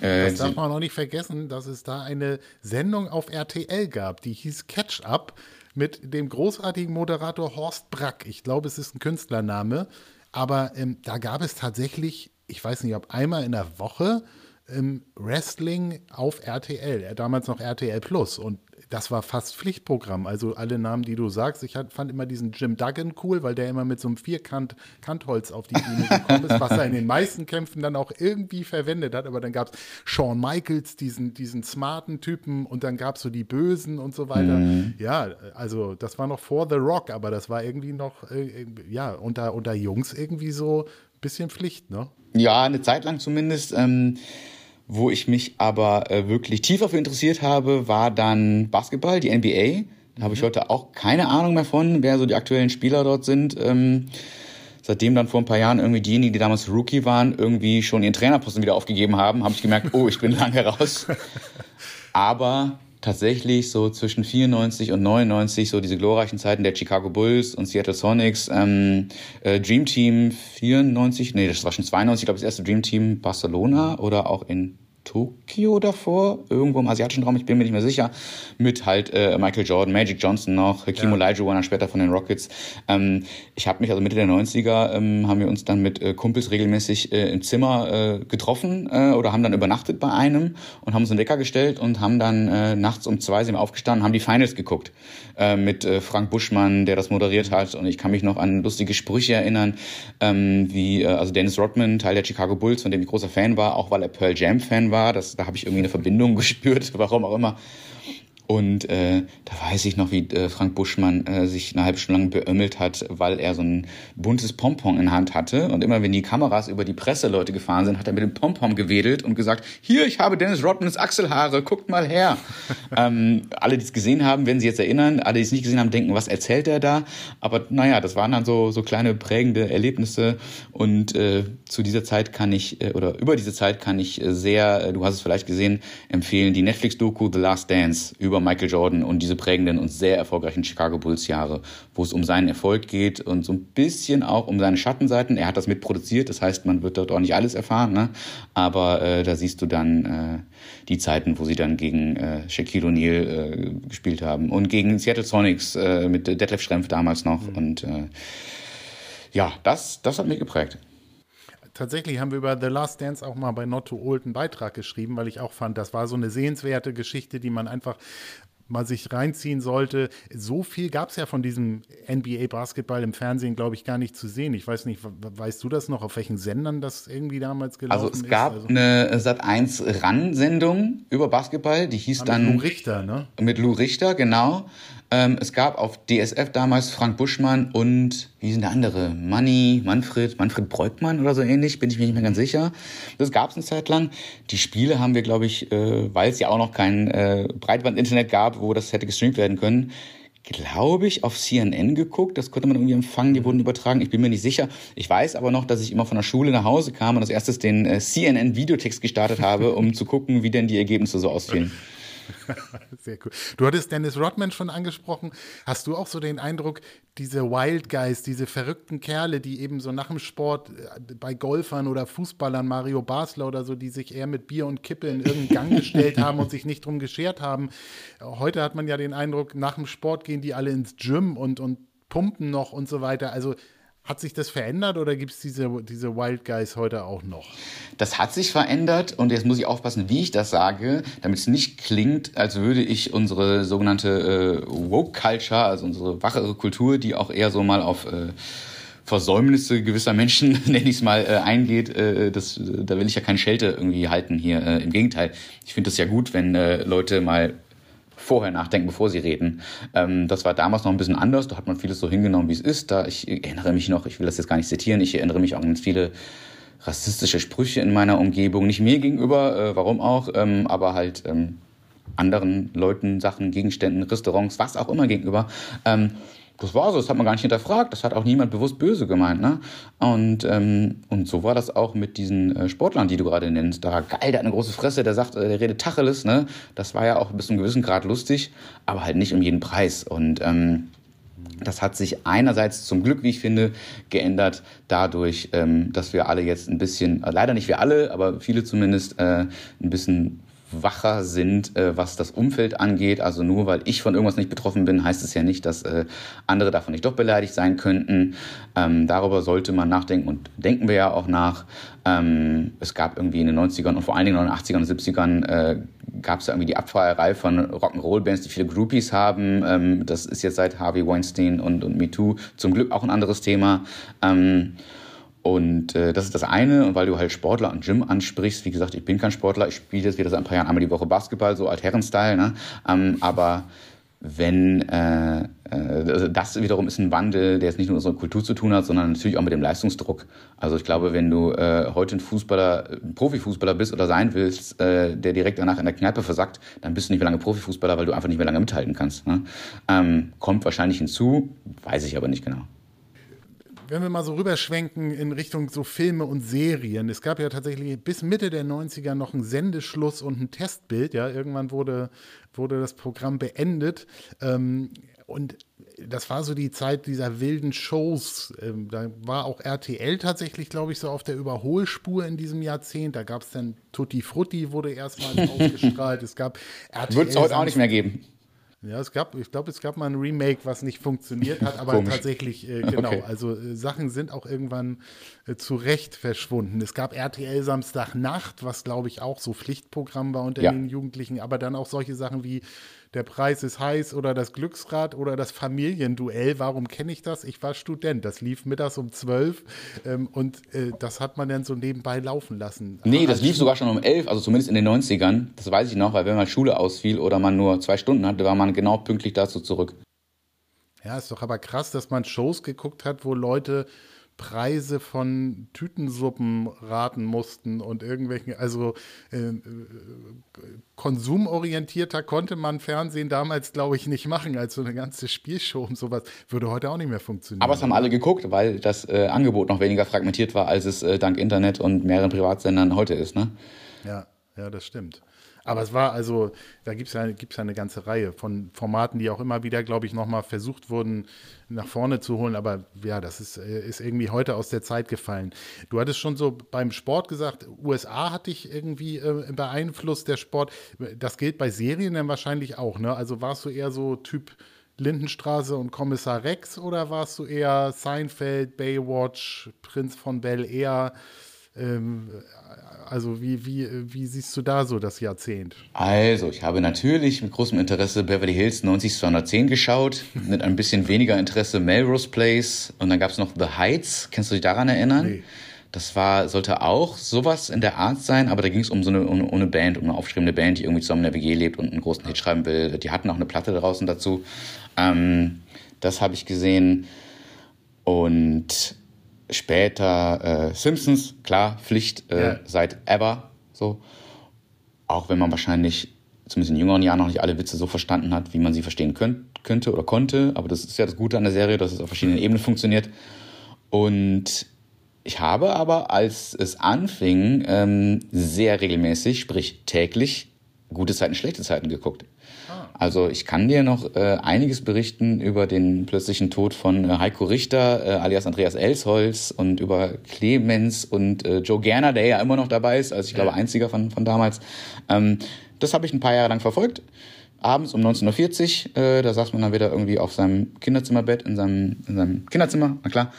Äh, das darf man auch nicht vergessen, dass es da eine Sendung auf RTL gab, die hieß Catch Up mit dem großartigen Moderator Horst Brack. Ich glaube, es ist ein Künstlername, aber ähm, da gab es tatsächlich, ich weiß nicht, ob einmal in der Woche ähm, Wrestling auf RTL, damals noch RTL Plus. Und das war fast Pflichtprogramm. Also alle Namen, die du sagst. Ich fand immer diesen Jim Duggan cool, weil der immer mit so einem Vierkant Kantholz auf die Bühne gekommen ist, was er in den meisten Kämpfen dann auch irgendwie verwendet hat. Aber dann gab es Shawn Michaels, diesen, diesen smarten Typen, und dann gab es so die Bösen und so weiter. Mhm. Ja, also das war noch vor The Rock, aber das war irgendwie noch, äh, ja, unter, unter Jungs irgendwie so ein bisschen Pflicht, ne? Ja, eine Zeit lang zumindest. Ähm wo ich mich aber äh, wirklich tiefer für interessiert habe, war dann Basketball, die NBA. Da habe ich mhm. heute auch keine Ahnung mehr von, wer so die aktuellen Spieler dort sind. Ähm, seitdem dann vor ein paar Jahren irgendwie diejenigen, die damals Rookie waren, irgendwie schon ihren Trainerposten wieder aufgegeben haben, habe ich gemerkt, oh, ich bin lange raus. Aber tatsächlich so zwischen 94 und 99 so diese glorreichen Zeiten der Chicago Bulls und Seattle Sonics, ähm, äh, Dream Team 94, nee, das war schon 92, ich glaube das erste Dream Team Barcelona oder auch in Tokio davor, irgendwo im asiatischen Raum, ich bin mir nicht mehr sicher, mit halt äh, Michael Jordan, Magic Johnson noch, Hakeem ja. Olajuwon später von den Rockets. Ähm, ich habe mich also Mitte der 90er, ähm, haben wir uns dann mit äh, Kumpels regelmäßig äh, im Zimmer äh, getroffen äh, oder haben dann übernachtet bei einem und haben uns einen Wecker gestellt und haben dann äh, nachts um zwei sind wir aufgestanden, haben die Finals geguckt mit Frank Buschmann, der das moderiert hat und ich kann mich noch an lustige Sprüche erinnern, ähm, wie also Dennis Rodman, Teil der Chicago Bulls, von dem ich großer Fan war, auch weil er Pearl Jam Fan war, war. Das, da habe ich irgendwie eine Verbindung gespürt, warum auch immer. Und äh, da weiß ich noch, wie äh, Frank Buschmann äh, sich eine halbe Stunde lang beömmelt hat, weil er so ein buntes Pompon in der Hand hatte. Und immer wenn die Kameras über die Presseleute gefahren sind, hat er mit dem Pompon gewedelt und gesagt, hier, ich habe Dennis Rodmans Achselhaare, guckt mal her. ähm, alle, die es gesehen haben, werden sich jetzt erinnern. Alle, die es nicht gesehen haben, denken, was erzählt er da? Aber naja, das waren dann so, so kleine prägende Erlebnisse. Und äh, zu dieser Zeit kann ich, äh, oder über diese Zeit kann ich äh, sehr, äh, du hast es vielleicht gesehen, empfehlen, die Netflix-Doku The Last Dance über Michael Jordan und diese prägenden und sehr erfolgreichen Chicago Bulls Jahre, wo es um seinen Erfolg geht und so ein bisschen auch um seine Schattenseiten. Er hat das mitproduziert, das heißt, man wird dort auch nicht alles erfahren, ne? aber äh, da siehst du dann äh, die Zeiten, wo sie dann gegen äh, Shaquille O'Neal äh, gespielt haben und gegen Seattle Sonics äh, mit Detlef Schrempf damals noch mhm. und äh, ja, das, das hat mich geprägt tatsächlich haben wir über The Last Dance auch mal bei Not Too Old einen Beitrag geschrieben, weil ich auch fand, das war so eine sehenswerte Geschichte, die man einfach mal sich reinziehen sollte. So viel gab es ja von diesem NBA-Basketball im Fernsehen, glaube ich, gar nicht zu sehen. Ich weiß nicht, weißt du das noch, auf welchen Sendern das irgendwie damals gelaufen ist? Also es gab ist? also eine Sat1 RAN-Sendung über Basketball, die hieß ah, dann... Mit Lou Richter, ne? Mit Lou Richter, genau. Ähm, es gab auf DSF damals Frank Buschmann und, wie sind der andere? Manni, Manfred, Manfred Breukmann oder so ähnlich, bin ich mir nicht mehr ganz sicher. Das gab es eine Zeit lang. Die Spiele haben wir, glaube ich, äh, weil es ja auch noch kein äh, Breitband-Internet gab, wo das hätte gestreamt werden können, glaube ich, auf CNN geguckt. Das konnte man irgendwie empfangen, die wurden übertragen. Ich bin mir nicht sicher. Ich weiß aber noch, dass ich immer von der Schule nach Hause kam und als erstes den äh, CNN-Videotext gestartet habe, um zu gucken, wie denn die Ergebnisse so aussehen. Sehr cool. Du hattest Dennis Rodman schon angesprochen. Hast du auch so den Eindruck, diese Wild Guys, diese verrückten Kerle, die eben so nach dem Sport äh, bei Golfern oder Fußballern, Mario Basler oder so, die sich eher mit Bier und Kippe in irgendeinen Gang gestellt haben und sich nicht drum geschert haben. Heute hat man ja den Eindruck, nach dem Sport gehen die alle ins Gym und, und pumpen noch und so weiter. Also Hat sich das verändert oder gibt es diese, diese Wild Guys heute auch noch? Das hat sich verändert und jetzt muss ich aufpassen, wie ich das sage, damit es nicht klingt, als würde ich unsere sogenannte äh, Woke Culture, also unsere wachere Kultur, die auch eher so mal auf äh, Versäumnisse gewisser Menschen, nenne ich es mal, äh, eingeht, äh, das, da will ich ja keine Schelte irgendwie halten hier. Äh, Im Gegenteil, ich finde es ja gut, wenn äh, Leute mal vorher nachdenken, bevor sie reden. Ähm, das war damals noch ein bisschen anders. Da hat man vieles so hingenommen, wie es ist. Da ich erinnere mich noch, ich will das jetzt gar nicht zitieren, ich erinnere mich auch an viele rassistische Sprüche in meiner Umgebung. Nicht mir gegenüber, äh, warum auch, ähm, aber halt ähm, anderen Leuten, Sachen, Gegenständen, Restaurants, was auch immer gegenüber. Ähm, das war so, das hat man gar nicht hinterfragt, das hat auch niemand bewusst böse gemeint. Ne? Und, ähm, und so war das auch mit diesen äh, Sportlern, die du gerade nennst. Da, geil, der hat eine große Fresse, der sagt, äh, der redet Tacheles. Ne? Das war ja auch bis zu einem gewissen Grad lustig, aber halt nicht um jeden Preis. Und ähm, das hat sich einerseits zum Glück, wie ich finde, geändert dadurch, ähm, dass wir alle jetzt ein bisschen, äh, leider nicht wir alle, aber viele zumindest, äh, ein bisschen wacher sind, äh, was das Umfeld angeht. Also nur weil ich von irgendwas nicht betroffen bin, heißt es ja nicht, dass äh, andere davon nicht doch beleidigt sein könnten. Ähm, darüber sollte man nachdenken und denken wir ja auch nach. Ähm, es gab irgendwie in den 90ern und vor allen Dingen in den 80ern und 70ern äh, gab es ja irgendwie die Abfeierei von Rock'n'Roll-Bands, die viele Groupies haben. Ähm, das ist jetzt seit Harvey Weinstein und, und MeToo zum Glück auch ein anderes Thema. Ähm, und äh, das ist das eine. Und weil du halt Sportler und Gym ansprichst, wie gesagt, ich bin kein Sportler, ich spiele jetzt wieder seit ein paar Jahren einmal die Woche Basketball, so Altherren-Style. Ne? Ähm, aber wenn äh, äh, das wiederum ist ein Wandel, der jetzt nicht nur mit unserer Kultur zu tun hat, sondern natürlich auch mit dem Leistungsdruck. Also ich glaube, wenn du äh, heute ein Fußballer, ein Profifußballer bist oder sein willst, äh, der direkt danach in der Kneipe versackt, dann bist du nicht mehr lange Profifußballer, weil du einfach nicht mehr lange mithalten kannst. Ne? Ähm, kommt wahrscheinlich hinzu, weiß ich aber nicht genau wenn wir mal so rüberschwenken in Richtung so Filme und Serien. Es gab ja tatsächlich bis Mitte der 90er noch einen Sendeschluss und ein Testbild. Ja, irgendwann wurde, wurde das Programm beendet. Ähm, und das war so die Zeit dieser wilden Shows. Ähm, da war auch RTL tatsächlich, glaube ich, so auf der Überholspur in diesem Jahrzehnt. Da gab es dann Tutti Frutti, wurde erstmal ausgestrahlt. Es gab RTL. Wird es heute auch nicht mehr geben. Ja, es gab, ich glaube, es gab mal ein Remake, was nicht funktioniert hat, aber tatsächlich, äh, genau. Okay. Also äh, Sachen sind auch irgendwann äh, zu Recht verschwunden. Es gab RTL Samstagnacht, was glaube ich auch so Pflichtprogramm war unter ja. den Jugendlichen, aber dann auch solche Sachen wie der Preis ist heiß oder das Glücksrad oder das Familienduell. Warum kenne ich das? Ich war Student. Das lief mittags um zwölf ähm, und äh, das hat man dann so nebenbei laufen lassen. Nee, das lief sogar schon um elf, also zumindest in den 90ern. Das weiß ich noch, weil wenn mal Schule ausfiel oder man nur zwei Stunden hatte, war man genau pünktlich dazu zurück. Ja, ist doch aber krass, dass man Shows geguckt hat, wo Leute Preise von Tütensuppen raten mussten und irgendwelchen, also äh, äh, konsumorientierter konnte man Fernsehen damals, glaube ich, nicht machen, als so eine ganze Spielshow und sowas. Würde heute auch nicht mehr funktionieren. Aber es haben alle geguckt, weil das äh, Angebot noch weniger fragmentiert war, als es äh, dank Internet und mehreren Privatsendern heute ist, ne? Ja, ja, das stimmt. Aber es war also, da gibt es ja, gibt's ja eine ganze Reihe von Formaten, die auch immer wieder, glaube ich, nochmal versucht wurden, nach vorne zu holen. Aber ja, das ist, äh, ist irgendwie heute aus der Zeit gefallen. Du hattest schon so beim Sport gesagt, USA hat dich irgendwie äh, beeinflusst, der Sport. Das gilt bei Serien dann wahrscheinlich auch, ne? Also warst du eher so Typ Lindenstraße und Kommissar Rex oder warst du eher Seinfeld, Baywatch, Prinz von Bel Air? Ähm, also wie, wie, wie siehst du da so das Jahrzehnt? Also, ich habe natürlich mit großem Interesse Beverly Hills 90210 geschaut, mit ein bisschen weniger Interesse Melrose Place und dann gab es noch The Heights. Kannst du dich daran erinnern? Nee. Das war, sollte auch sowas in der Art sein, aber da ging es um so eine, um, eine Band, um eine aufstrebende Band, die irgendwie zusammen in der WG lebt und einen großen Hit schreiben will. Die hatten auch eine Platte draußen dazu. Ähm, das habe ich gesehen. Und Später äh, Simpsons, klar, Pflicht äh, ja. seit ever. So. Auch wenn man wahrscheinlich, zumindest in jüngeren Jahren, noch nicht alle Witze so verstanden hat, wie man sie verstehen könnt, könnte oder konnte. Aber das ist ja das Gute an der Serie, dass es auf verschiedenen Ebenen funktioniert. Und ich habe aber, als es anfing, ähm, sehr regelmäßig, sprich täglich, gute Zeiten, schlechte Zeiten geguckt. Also ich kann dir noch äh, einiges berichten über den plötzlichen Tod von äh, Heiko Richter, äh, alias Andreas Elsholz und über Clemens und äh, Joe Gerner, der ja immer noch dabei ist, also ich glaube einziger von, von damals. Ähm, das habe ich ein paar Jahre lang verfolgt. Abends um 19.40 Uhr, äh, da saß man dann wieder irgendwie auf seinem Kinderzimmerbett, in seinem, in seinem Kinderzimmer, na klar,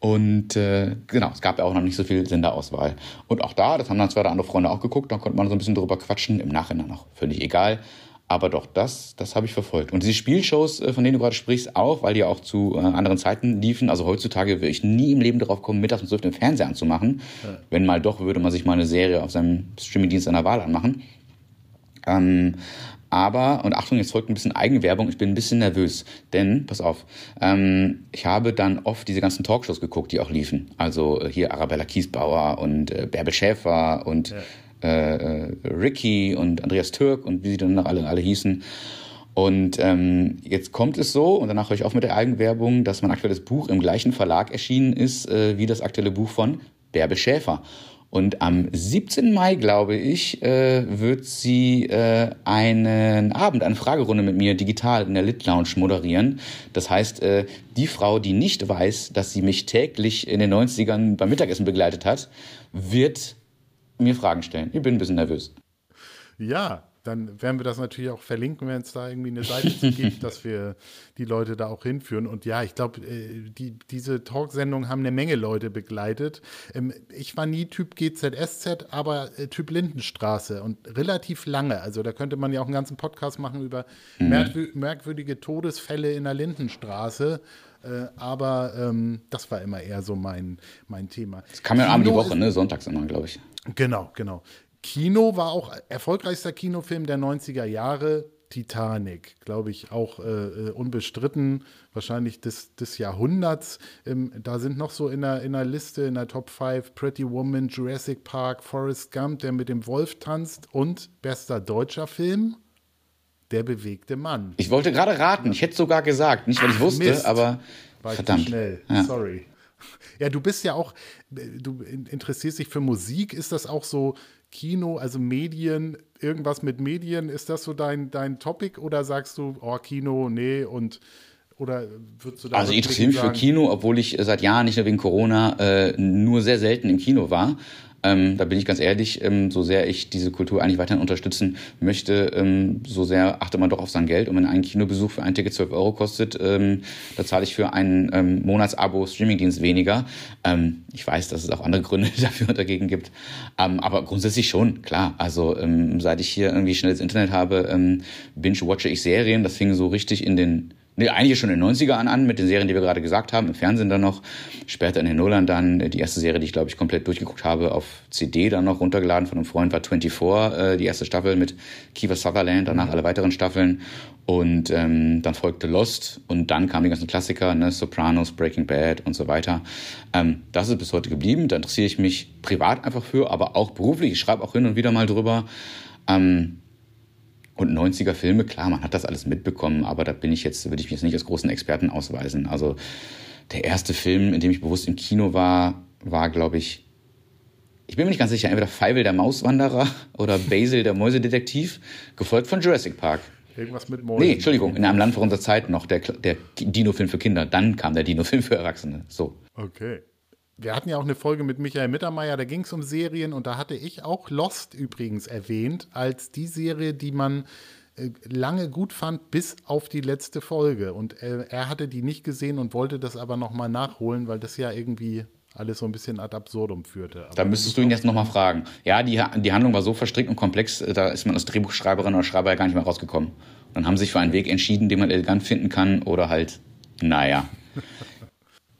Und äh, genau, es gab ja auch noch nicht so viel Senderauswahl. Und auch da, das haben dann zwei oder andere Freunde auch geguckt, da konnte man so ein bisschen drüber quatschen, im Nachhinein auch völlig egal. Aber doch, das, das habe ich verfolgt. Und diese Spielshows, äh, von denen du gerade sprichst, auch, weil die auch zu äh, anderen Zeiten liefen. Also heutzutage würde ich nie im Leben darauf kommen, mittags um 12 den Fernseher anzumachen. Ja. Wenn mal doch, würde man sich mal eine Serie auf seinem Streamingdienst seiner Wahl anmachen. Ähm, aber, und Achtung, jetzt folgt ein bisschen Eigenwerbung, ich bin ein bisschen nervös. Denn, pass auf, ähm, ich habe dann oft diese ganzen Talkshows geguckt, die auch liefen. Also äh, hier Arabella Kiesbauer und äh, Bärbel Schäfer und ja. Äh, äh Ricky und Andreas Türk und wie sie dann noch alle, alle hießen. Und ähm, jetzt kommt es so, und danach höre ich auf mit der Eigenwerbung, dass mein aktuelles Buch im gleichen Verlag erschienen ist äh, wie das aktuelle Buch von Bärbel Schäfer. Und am 17. Mai, glaube ich, äh, wird sie äh, einen Abend, eine Fragerunde mit mir digital in der Lit Lounge moderieren. Das heißt, äh, die Frau, die nicht weiß, dass sie mich täglich in den 90ern beim Mittagessen begleitet hat, wird mir Fragen stellen. Ich bin ein bisschen nervös. Ja, dann werden wir das natürlich auch verlinken, wenn es da irgendwie eine Seite gibt, dass wir die Leute da auch hinführen. Und ja, ich glaube, äh, die, diese Talksendungen haben eine Menge Leute begleitet. Ähm, ich war nie Typ GZSZ, aber äh, Typ Lindenstraße und relativ lange. Also da könnte man ja auch einen ganzen Podcast machen über mhm. merkwürdige Todesfälle in der Lindenstraße. Äh, aber ähm, das war immer eher so mein, mein Thema. Das kam ja abend die Woche, ne? Sonntags immer, glaube ich. Genau, genau. Kino war auch erfolgreichster Kinofilm der 90er Jahre. Titanic, glaube ich, auch äh, äh, unbestritten, wahrscheinlich des, des Jahrhunderts. Ähm, da sind noch so in der, in der Liste, in der Top 5, Pretty Woman, Jurassic Park, Forrest Gump, der mit dem Wolf tanzt und bester deutscher Film, Der bewegte Mann. Ich wollte gerade raten, ich hätte sogar gesagt, nicht weil ich wusste, Mist. aber War verdammt. Schnell, ja. sorry. Ja, du bist ja auch, du interessierst dich für Musik. Ist das auch so Kino, also Medien, irgendwas mit Medien, ist das so dein, dein Topic oder sagst du, oh, Kino, nee, und oder würdest du da Also ich interessiere mich für Kino, obwohl ich seit Jahren nicht nur wegen Corona äh, nur sehr selten im Kino war. Ähm, da bin ich ganz ehrlich, ähm, so sehr ich diese Kultur eigentlich weiterhin unterstützen möchte, ähm, so sehr achtet man doch auf sein Geld. Und wenn ein Kinobesuch für ein Ticket 12 Euro kostet, ähm, da zahle ich für ein ähm, Monatsabo Streamingdienst weniger. Ähm, ich weiß, dass es auch andere Gründe dafür und dagegen gibt. aber grundsätzlich schon, klar. Also seit ich hier irgendwie schnelles Internet habe, binge-watche ich Serien. Das fing so richtig in den Nee, eigentlich schon in den 90ern an, mit den Serien, die wir gerade gesagt haben, im Fernsehen dann noch. Später in den Nullern dann die erste Serie, die ich, glaube ich, komplett durchgeguckt habe, auf CD dann noch runtergeladen von einem Freund, war 24, äh, die erste Staffel mit Kiefer Sutherland, danach mhm. alle weiteren Staffeln. Und ähm, dann folgte Lost und dann kamen die ganzen Klassiker, ne, Sopranos, Breaking Bad und so weiter. Ähm, das ist bis heute geblieben. Da interessiere ich mich privat einfach für, aber auch beruflich. Ich schreibe auch hin und wieder mal drüber. Ähm, und 90er Filme, klar, man hat das alles mitbekommen, aber da bin ich jetzt, würde ich mich jetzt nicht als großen Experten ausweisen. Also der erste Film, in dem ich bewusst im Kino war, war, glaube ich, ich bin mir nicht ganz sicher, entweder Feivel der Mauswanderer oder Basil der Mäusedetektiv, gefolgt von Jurassic Park. Irgendwas mit Mäusen. Nee, Entschuldigung, in einem Land vor unserer Zeit noch, der, der Dino-Film für Kinder. Dann kam der Dino-Film für Erwachsene. So. Okay wir hatten ja auch eine Folge mit Michael Mittermeier, da ging es um Serien und da hatte ich auch Lost übrigens erwähnt als die Serie, die man äh, lange gut fand, bis auf die letzte Folge. Und er, er hatte die nicht gesehen und wollte das aber nochmal nachholen, weil das ja irgendwie alles so ein bisschen ad absurdum führte. Aber da müsstest du ihn jetzt nochmal fragen. Ja, die, die Handlung war so verstrickt und komplex, äh, da ist man als Drehbuchschreiberin oder Schreiber ja gar nicht mehr rausgekommen. Dann haben sie sich für einen Weg entschieden, den man elegant finden kann oder halt, naja.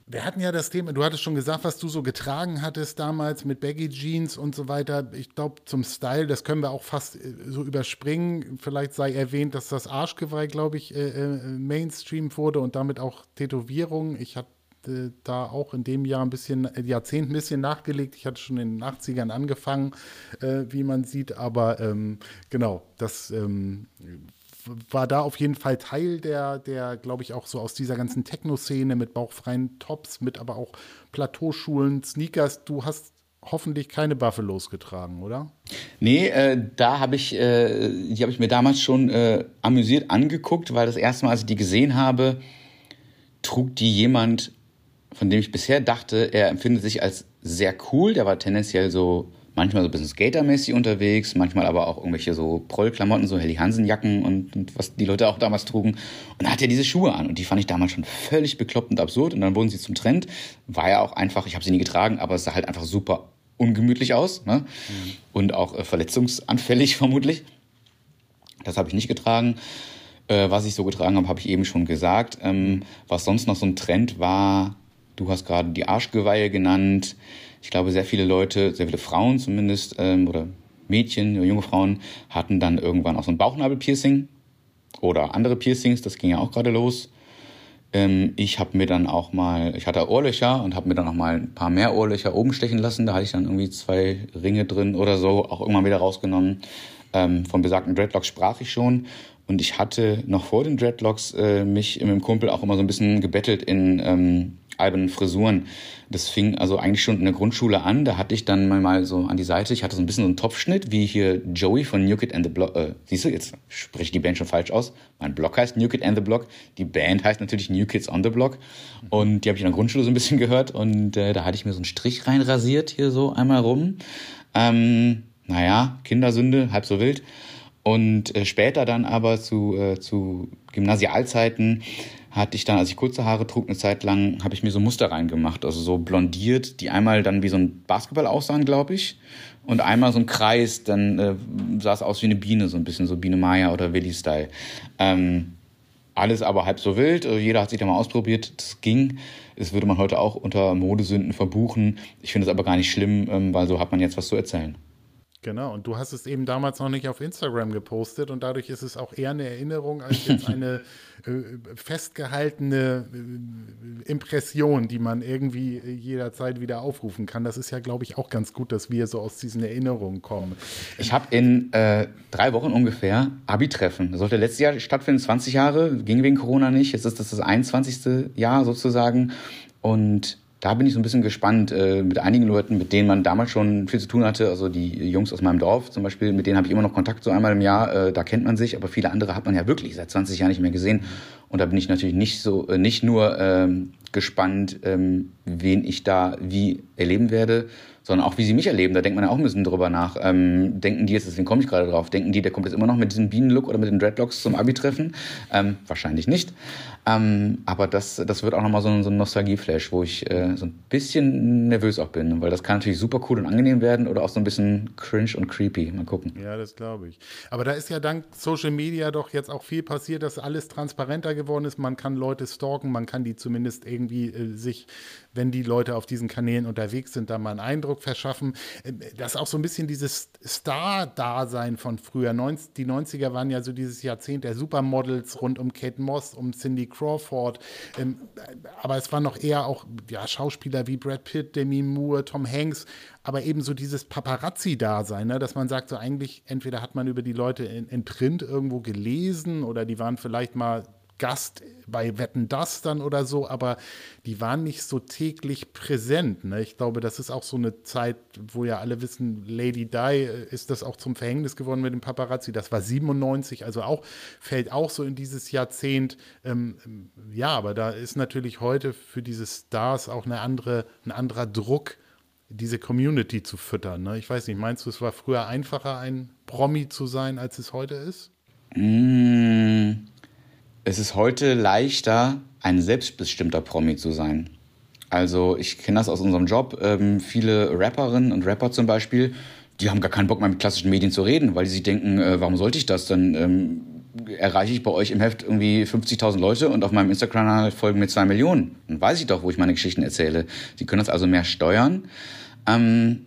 Wir hatten ja das Thema, du hattest schon gesagt, was du so getragen hattest damals mit Baggy Jeans und so weiter. Ich glaube, zum Style, das können wir auch fast äh, so überspringen. Vielleicht sei erwähnt, dass das Arschgeweih, glaube ich, äh, äh, Mainstream wurde und damit auch Tätowierungen. Ich hatte da auch in dem Jahr ein bisschen, Jahrzehnt ein bisschen nachgelegt. Ich hatte schon in den 80ern angefangen, äh, wie man sieht. Aber ähm, genau, das ähm, war da auf jeden Fall Teil der, der glaube ich, auch so aus dieser ganzen Techno-Szene mit bauchfreien Tops, mit aber auch Plateauschulen, Sneakers. Du hast hoffentlich keine Buffalos getragen, oder? Nee, äh, da habe ich, äh, die habe ich mir damals schon äh, amüsiert angeguckt, weil das erste Mal, als ich die gesehen habe, trug die jemand, von dem ich bisher dachte, er empfindet sich als sehr cool. Der war tendenziell so manchmal so ein bisschen skatermäßig unterwegs, manchmal aber auch irgendwelche so Prollklamotten, so Helly Hansen-Jacken und, und, was die Leute auch damals trugen. Und da hatte er diese Schuhe an und die fand ich damals schon völlig bekloppt und absurd und dann wurden sie zum Trend. War ja auch einfach, ich habe sie nie getragen, aber es sah halt einfach super ungemütlich aus ne? Mhm. und auch äh, verletzungsanfällig vermutlich. Das habe ich nicht getragen. Äh, was ich so getragen habe, habe ich eben schon gesagt. Ähm, was sonst noch so ein Trend war, du hast gerade die Arschgeweihe genannt ich glaube, sehr viele Leute, sehr viele Frauen zumindest, ähm, oder Mädchen, junge Frauen, hatten dann irgendwann auch so ein Bauchnabelpiercing oder andere Piercings, das ging ja auch gerade los. Ähm, ich habe mir dann auch mal, ich hatte Ohrlöcher und habe mir dann auch mal ein paar mehr Ohrlöcher oben stechen lassen. Da hatte ich dann irgendwie zwei Ringe drin oder so, auch irgendwann wieder rausgenommen. Ähm, von besagten Dreadlocks sprach ich schon. Und ich hatte noch vor den Dreadlocks äh, mich mit dem Kumpel auch immer so ein bisschen gebettelt in ähm, albernen Frisuren. Das fing also eigentlich schon in der Grundschule an. Da hatte ich dann mal so an die Seite, ich hatte so ein bisschen so einen Topfschnitt, wie hier Joey von New Kid and the Block. Äh, siehst du, jetzt spreche ich die Band schon falsch aus. Mein Blog heißt New Kid and the Block. Die Band heißt natürlich New Kids on the Block. Und die habe ich in der Grundschule so ein bisschen gehört. Und äh, da hatte ich mir so einen Strich reinrasiert, hier so einmal rum. Ähm, naja, Kindersünde, halb so wild. Und äh, später dann aber zu, äh, zu Gymnasialzeiten hatte ich dann, als ich kurze Haare trug, eine Zeit lang, habe ich mir so Muster reingemacht, also so blondiert, die einmal dann wie so ein Basketball aussahen, glaube ich, und einmal so ein Kreis, dann äh, sah es aus wie eine Biene, so ein bisschen so Biene Maya oder Willi-Style. Ähm, alles aber halb so wild, also jeder hat sich da mal ausprobiert, das ging. Das würde man heute auch unter Modesünden verbuchen. Ich finde es aber gar nicht schlimm, ähm, weil so hat man jetzt was zu erzählen. Genau, und du hast es eben damals noch nicht auf Instagram gepostet und dadurch ist es auch eher eine Erinnerung als jetzt eine äh, festgehaltene äh, Impression, die man irgendwie jederzeit wieder aufrufen kann. Das ist ja, glaube ich, auch ganz gut, dass wir so aus diesen Erinnerungen kommen. Ich habe in äh, drei Wochen ungefähr Abi-Treffen. Das sollte letztes Jahr stattfinden, 20 Jahre, ging wegen Corona nicht. Jetzt ist das das 21. Jahr sozusagen. Und da bin ich so ein bisschen gespannt äh, mit einigen Leuten, mit denen man damals schon viel zu tun hatte. Also die Jungs aus meinem Dorf zum Beispiel, mit denen habe ich immer noch Kontakt so einmal im Jahr. Äh, da kennt man sich, aber viele andere hat man ja wirklich seit 20 Jahren nicht mehr gesehen. Und da bin ich natürlich nicht so, äh, nicht nur ähm, gespannt, ähm, wen ich da wie erleben werde, sondern auch wie sie mich erleben. Da denkt man ja auch ein bisschen drüber nach. Ähm, denken die jetzt, deswegen komme ich gerade drauf, denken die, der kommt jetzt immer noch mit diesem Bienenlook oder mit den Dreadlocks zum Abi-Treffen? Ähm, wahrscheinlich nicht. Ähm, aber das, das wird auch nochmal so, so ein Nostalgie-Flash, wo ich äh, so ein bisschen nervös auch bin, weil das kann natürlich super cool und angenehm werden oder auch so ein bisschen cringe und creepy. Mal gucken. Ja, das glaube ich. Aber da ist ja dank Social Media doch jetzt auch viel passiert, dass alles transparenter geworden ist. Man kann Leute stalken, man kann die zumindest irgendwie äh, sich wenn die Leute auf diesen Kanälen unterwegs sind, da mal einen Eindruck verschaffen. Ähm, das ist auch so ein bisschen dieses Star-Dasein von früher. Die 90er waren ja so dieses Jahrzehnt der Supermodels rund um Kate Moss, um Cindy Crawford. Ähm, aber es waren noch eher auch ja, Schauspieler wie Brad Pitt, Demi Moore, Tom Hanks, aber eben so dieses Paparazzi-Dasein, ne? dass man sagt, so eigentlich, entweder hat man über die Leute in, in Print irgendwo gelesen oder die waren vielleicht mal Gast bei Wetten das dann oder so, aber die waren nicht so täglich präsent. Ne? Ich glaube, das ist auch so eine Zeit, wo ja alle wissen, Lady Di äh, ist das auch zum Verhängnis geworden mit dem Paparazzi. Das war 97, also auch fällt auch so in dieses Jahrzehnt. Ähm, ja, aber da ist natürlich heute für diese Stars auch eine andere, ein anderer Druck, diese Community zu füttern. Ne? Ich weiß nicht, meinst du, es war früher einfacher, ein Promi zu sein, als es heute ist? Mmh es ist heute leichter, ein selbstbestimmter Promi zu sein. Also ich kenne das aus unserem Job. Ähm, viele Rapperinnen und Rapper zum Beispiel, die haben gar keinen Bock mehr mit klassischen Medien zu reden, weil sie sich denken, äh, warum sollte ich das? Dann ähm, erreiche ich bei euch im Heft irgendwie 50.000 Leute und auf meinem Instagram-Kanal folgen mir zwei Millionen. Dann weiß ich doch, wo ich meine Geschichten erzähle. Sie können das also mehr steuern. Ähm,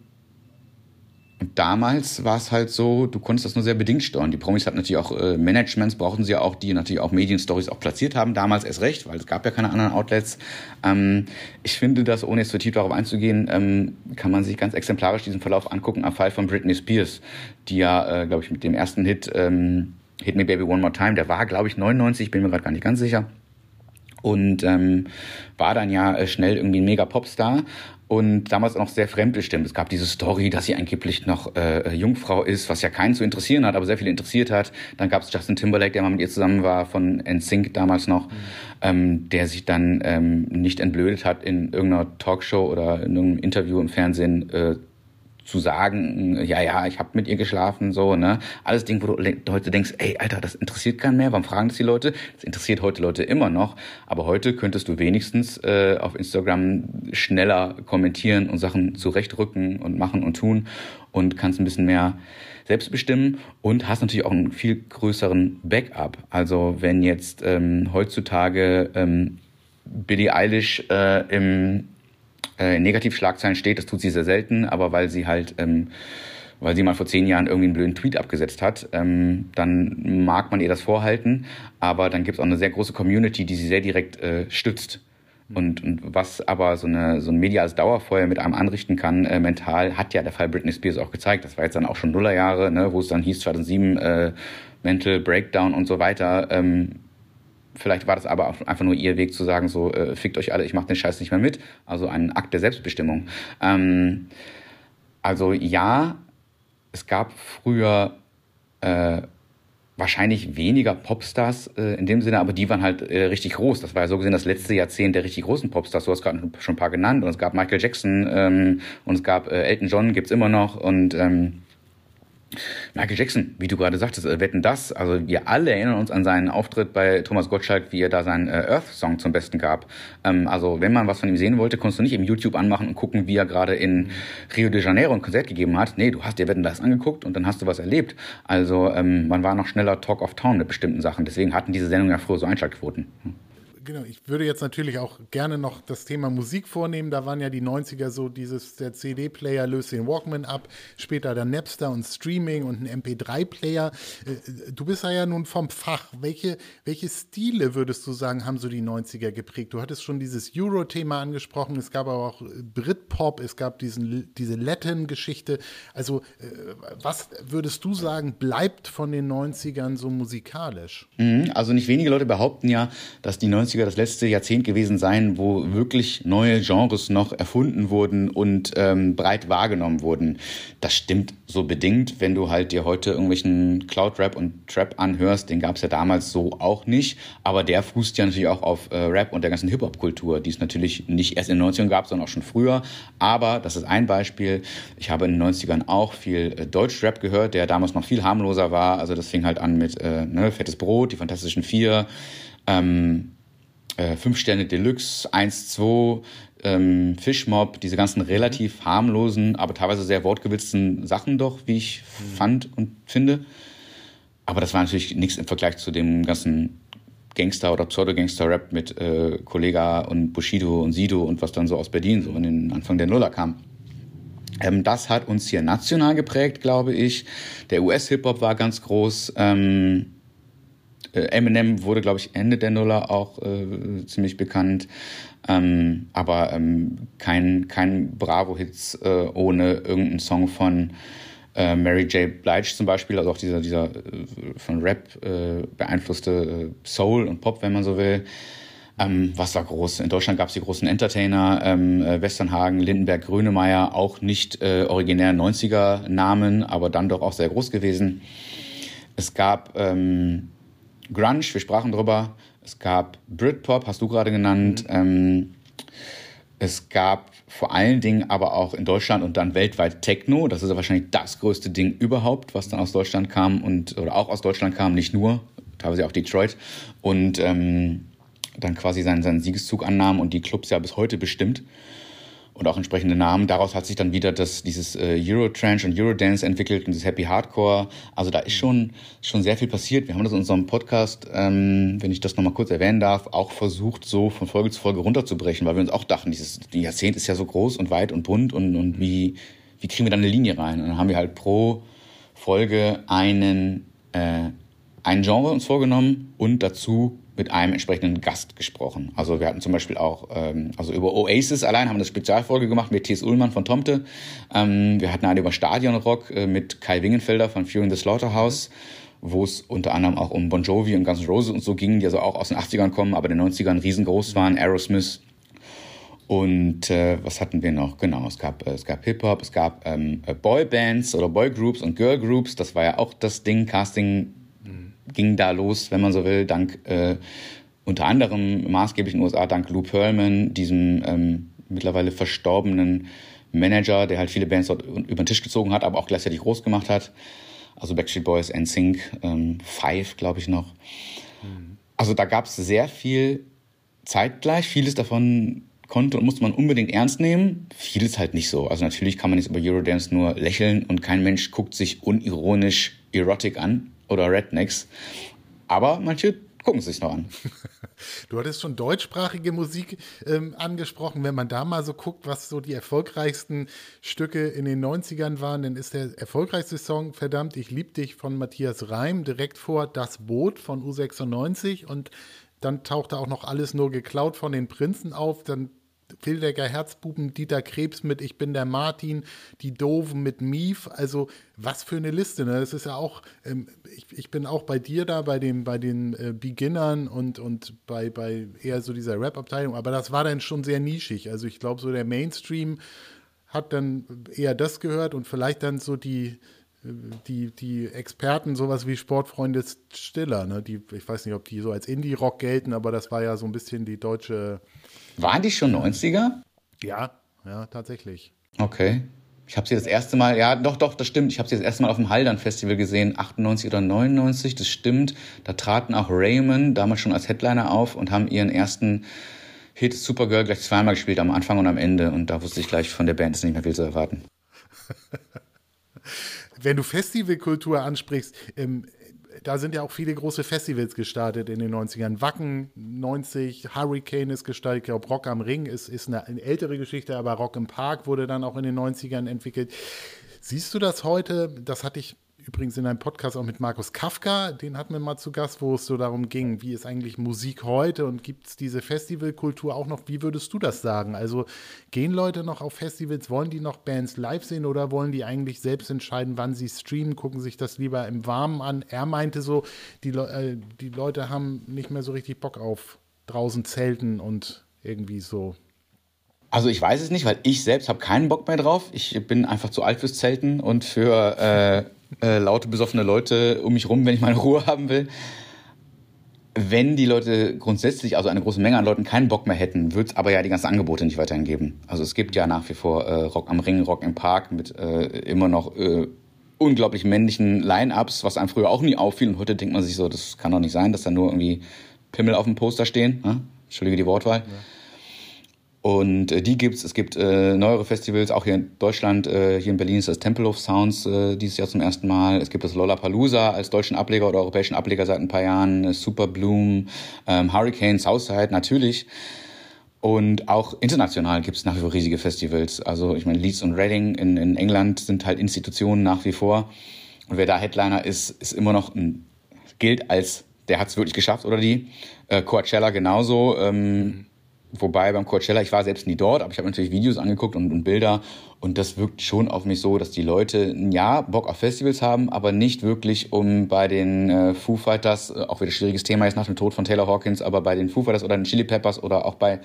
und damals war es halt so, du konntest das nur sehr bedingt steuern. Die Promis hatten natürlich auch äh, Managements, brauchten sie auch, die natürlich auch Medienstories auch platziert haben, damals erst recht, weil es gab ja keine anderen Outlets. Ähm, ich finde das, ohne jetzt zu tief darauf einzugehen, ähm, kann man sich ganz exemplarisch diesen Verlauf angucken am Fall von Britney Spears, die ja, äh, glaube ich, mit dem ersten Hit ähm, Hit Me Baby One More Time, der war, glaube ich, 99, bin mir gerade gar nicht ganz sicher und ähm, war dann ja äh, schnell irgendwie ein mega Popstar und damals auch noch sehr fremdbestimmt. Es gab diese Story, dass sie angeblich noch äh, Jungfrau ist, was ja keinen zu interessieren hat, aber sehr viele interessiert hat. Dann gab es Justin Timberlake, der mal mit ihr zusammen war, von NSYNC damals noch, mhm. ähm, der sich dann ähm, nicht entblödet hat, in irgendeiner Talkshow oder in irgendeinem Interview im Fernsehen äh, zu sagen, ja, ja, ich habe mit ihr geschlafen, so, ne? Alles Ding, wo du heute denkst, ey, Alter, das interessiert keinen mehr, warum fragen das die Leute? Das interessiert heute Leute immer noch, aber heute könntest du wenigstens äh, auf Instagram schneller kommentieren und Sachen zurechtrücken und machen und tun und kannst ein bisschen mehr selbst bestimmen und hast natürlich auch einen viel größeren Backup. Also wenn jetzt ähm, heutzutage ähm, Billie Eilish äh, im äh, Negativschlagzeilen steht, das tut sie sehr selten, aber weil sie halt ähm, weil sie mal vor zehn Jahren irgendwie einen blöden Tweet abgesetzt hat, ähm, dann mag man ihr das vorhalten, aber dann gibt es auch eine sehr große Community, die sie sehr direkt äh, stützt. Und, und was aber so, eine, so ein mediales Dauerfeuer mit einem anrichten kann, äh, mental, hat ja der Fall Britney Spears auch gezeigt. Das war jetzt dann auch schon Nullerjahre, ne, wo es dann hieß 2007 äh, Mental Breakdown und so weiter. Ähm, vielleicht war das aber auch einfach nur ihr Weg zu sagen, so äh, fickt euch alle, ich mach den Scheiß nicht mehr mit. Also ein Akt der Selbstbestimmung. Ähm, also ja, es gab früher äh, wahrscheinlich weniger Popstars äh, in dem Sinne, aber die waren halt äh, richtig groß. Das war ja so gesehen das letzte Jahrzehnt der richtig großen Popstars. Du hast gerade schon ein paar genannt und es gab Michael Jackson ähm, und es gab äh, Elton John, gibt's immer noch und ähm, Michael Jackson, wie du gerade sagtest, äh, wetten das. Also wir alle erinnern uns an seinen Auftritt bei Thomas Gottschalk, wie er da seinen äh, Earth-Song zum Besten gab. Ähm, also wenn man was von ihm sehen wollte, konntest du nicht im YouTube anmachen und gucken, wie er gerade in Rio de Janeiro ein Konzert gegeben hat. Nee, du hast dir wetten das angeguckt und dann hast du was erlebt. Also ähm, man war noch schneller Talk of Town mit bestimmten Sachen. Deswegen hatten diese Sendungen ja früher so Einschaltquoten. Hm genau, ich würde jetzt natürlich auch gerne noch das Thema Musik vornehmen. Da waren ja die 90er so dieses, der CD-Player löst den Walkman ab, später der Napster und Streaming und ein MP3-Player. Äh, du bist ja nun vom Fach. Welche, welche Stile würdest du sagen, haben so die 90er geprägt? Du hattest schon dieses Euro-Thema angesprochen, es gab aber auch Britpop, es gab diesen, diese Latin-Geschichte. Also, äh, was würdest du sagen, bleibt von den 90ern so musikalisch? Mhm, also nicht wenige Leute behaupten ja, dass die 90er 90er das letzte Jahrzehnt gewesen sein, wo wirklich neue Genres noch erfunden wurden und ähm, breit wahrgenommen wurden. Das stimmt so bedingt, wenn du halt dir heute irgendwelchen Cloud-Rap und Trap anhörst, den gab es ja damals so auch nicht, aber der fußt ja natürlich auch auf äh, Rap und der ganzen Hip-Hop-Kultur, die es natürlich nicht erst in den 90ern gab, sondern auch schon früher. Aber das ist ein Beispiel. Ich habe in den 90ern auch viel äh, Deutsch-Rap gehört, der damals noch viel harmloser war. Also das fing halt an mit äh, ne, Fettes Brot, die Fantastischen Vier, ähm, äh, Fünf Sterne Deluxe, 1, 2, ähm, Fischmob, diese ganzen relativ harmlosen, aber teilweise sehr wortgewitzten Sachen doch, wie ich fand und finde. Aber das war natürlich nichts im Vergleich zu dem ganzen Gangster- oder Pseudo-Gangster-Rap mit äh, Kollega und Bushido und Sido und was dann so aus Berlin so in den Anfang der Nuller kam. Ähm, das hat uns hier national geprägt, glaube ich. Der US-Hip-Hop war ganz groß. Ähm, äh, Eminem wurde, glaube ich, Ende der Nuller auch äh, ziemlich bekannt. Ähm, aber ähm, kein, kein Bravo-Hits äh, ohne irgendeinen Song von äh, Mary J. Blige zum Beispiel, also auch dieser, dieser äh, von Rap äh, beeinflusste Soul und Pop, wenn man so will. Ähm, was war groß? In Deutschland gab es die großen Entertainer, ähm, Westernhagen, Lindenberg, Grönemeyer, auch nicht äh, originär 90er-Namen, aber dann doch auch sehr groß gewesen. Es gab ähm, Grunge, wir sprachen drüber. Es gab Britpop, hast du gerade genannt. Mhm. Ähm, es gab vor allen Dingen aber auch in Deutschland und dann weltweit Techno. Das ist ja wahrscheinlich das größte Ding überhaupt, was dann aus Deutschland kam und oder auch aus Deutschland kam, nicht nur, teilweise auch Detroit. Und ähm, dann quasi seinen, seinen Siegeszug annahm und die Clubs ja bis heute bestimmt und auch entsprechende Namen. Daraus hat sich dann wieder das, dieses äh, Eurotranche und Eurodance entwickelt und das Happy Hardcore. Also da ist schon, schon sehr viel passiert. Wir haben das in unserem Podcast, ähm, wenn ich das nochmal kurz erwähnen darf, auch versucht, so von Folge zu Folge runterzubrechen, weil wir uns auch dachten, dieses die Jahrzehnt ist ja so groß und weit und bunt und, und wie, wie kriegen wir da eine Linie rein? Und dann haben wir halt pro Folge einen, äh, ein Genre uns vorgenommen und dazu mit einem entsprechenden Gast gesprochen. Also wir hatten zum Beispiel auch, ähm, also über Oasis allein haben wir eine Spezialfolge gemacht mit T.S. Ullmann von Tomte. Ähm, wir hatten eine über Stadionrock äh, mit Kai Wingenfelder von Fury in the Slaughterhouse, wo es unter anderem auch um Bon Jovi und Guns N' Roses und so ging, die also auch aus den 80ern kommen, aber in den 90ern riesengroß waren, Aerosmith. Und äh, was hatten wir noch? Genau, es gab, äh, es gab Hip-Hop, es gab ähm, Boybands oder Boygroups und Girlgroups. Das war ja auch das Ding, Casting ging da los, wenn man so will, dank äh, unter anderem maßgeblich in den USA, dank Lou Pearlman, diesem ähm, mittlerweile verstorbenen Manager, der halt viele Bands dort über den Tisch gezogen hat, aber auch gleichzeitig groß gemacht hat. Also Backstreet Boys, NSYNC, ähm, Five, glaube ich noch. Mhm. Also da gab es sehr viel zeitgleich. Vieles davon konnte und musste man unbedingt ernst nehmen. Vieles halt nicht so. Also natürlich kann man jetzt über Eurodance nur lächeln und kein Mensch guckt sich unironisch Erotic an oder Rednecks. Aber manche gucken sich noch an. Du hattest schon deutschsprachige Musik ähm, angesprochen. Wenn man da mal so guckt, was so die erfolgreichsten Stücke in den 90ern waren, dann ist der erfolgreichste Song, verdammt, ich lieb dich von Matthias Reim, direkt vor Das Boot von U96 und dann tauchte auch noch alles nur geklaut von den Prinzen auf. Dann Wildecker Herzbuben, Dieter Krebs mit Ich bin der Martin, die Doofen mit Mief. Also was für eine Liste. Ne? Das ist ja auch, ähm, ich, ich, bin auch bei dir da, bei, dem, bei den äh, Beginnern und, und bei, bei eher so dieser Rap-Abteilung. Aber das war dann schon sehr nischig. Also ich glaube, so der Mainstream hat dann eher das gehört und vielleicht dann so die, die, die Experten, sowas wie Sportfreunde Stiller, ne? die, ich weiß nicht, ob die so als Indie-Rock gelten, aber das war ja so ein bisschen die deutsche waren die schon 90er? Ja, ja, tatsächlich. Okay. Ich habe sie das erste Mal, ja, doch, doch, das stimmt. Ich habe sie das erste Mal auf dem Haldern Festival gesehen, 98 oder 99, das stimmt. Da traten auch Raymond damals schon als Headliner auf und haben ihren ersten Hit Supergirl gleich zweimal gespielt, am Anfang und am Ende. Und da wusste ich gleich von der Band ist nicht mehr viel zu erwarten. Wenn du Festivalkultur ansprichst, ähm, da sind ja auch viele große Festivals gestartet in den 90ern. Wacken 90, Hurricane ist gestartet, ich glaube Rock am Ring ist, ist eine, eine ältere Geschichte, aber Rock im Park wurde dann auch in den 90ern entwickelt. Siehst du das heute? Das hatte ich übrigens in einem Podcast auch mit Markus Kafka, den hatten wir mal zu Gast, wo es so darum ging, wie ist eigentlich Musik heute und gibt es diese Festivalkultur auch noch? Wie würdest du das sagen? Also gehen Leute noch auf Festivals, wollen die noch Bands live sehen oder wollen die eigentlich selbst entscheiden, wann sie streamen, gucken sich das lieber im Warmen an? Er meinte so, die, äh, die Leute haben nicht mehr so richtig Bock auf draußen zelten und irgendwie so also ich weiß es nicht, weil ich selbst habe keinen Bock mehr drauf. Ich bin einfach zu alt fürs Zelten und für äh, äh, laute, besoffene Leute um mich rum, wenn ich meine Ruhe haben will. Wenn die Leute grundsätzlich, also eine große Menge an Leuten, keinen Bock mehr hätten, wird es aber ja die ganzen Angebote nicht weiterhin geben. Also es gibt ja nach wie vor äh, Rock am Ring, Rock im Park mit äh, immer noch äh, unglaublich männlichen Line-Ups, was einem früher auch nie auffiel. Und heute denkt man sich so, das kann doch nicht sein, dass da nur irgendwie Pimmel auf dem Poster stehen. Ne? Entschuldige die Wortwahl. Ja. Und äh, die gibt's. Es gibt äh, neuere Festivals, auch hier in Deutschland. Äh, hier in Berlin ist das Temple of Sounds äh, dieses Jahr zum ersten Mal. Es gibt das Lollapalooza als deutschen Ableger oder europäischen Ableger seit ein paar Jahren. Äh, Super Bloom, ähm, Hurricane, Southside natürlich. Und auch international gibt's nach wie vor riesige Festivals. Also ich meine, Leeds und Reading in, in England sind halt Institutionen nach wie vor. Und wer da Headliner ist, ist immer noch ein, gilt als der hat's wirklich geschafft oder die. Äh, Coachella genauso. Ähm, mhm Wobei beim Coachella, ich war selbst nie dort, aber ich habe natürlich Videos angeguckt und, und, Bilder. Und das wirkt schon auf mich so, dass die Leute ja Bock auf Festivals haben, aber nicht wirklich um bei den äh, Foo Fighters, äh, auch wieder schwieriges Thema jetzt nach dem Tod von Taylor Hawkins, aber bei den Foo Fighters oder den Chili Peppers oder auch bei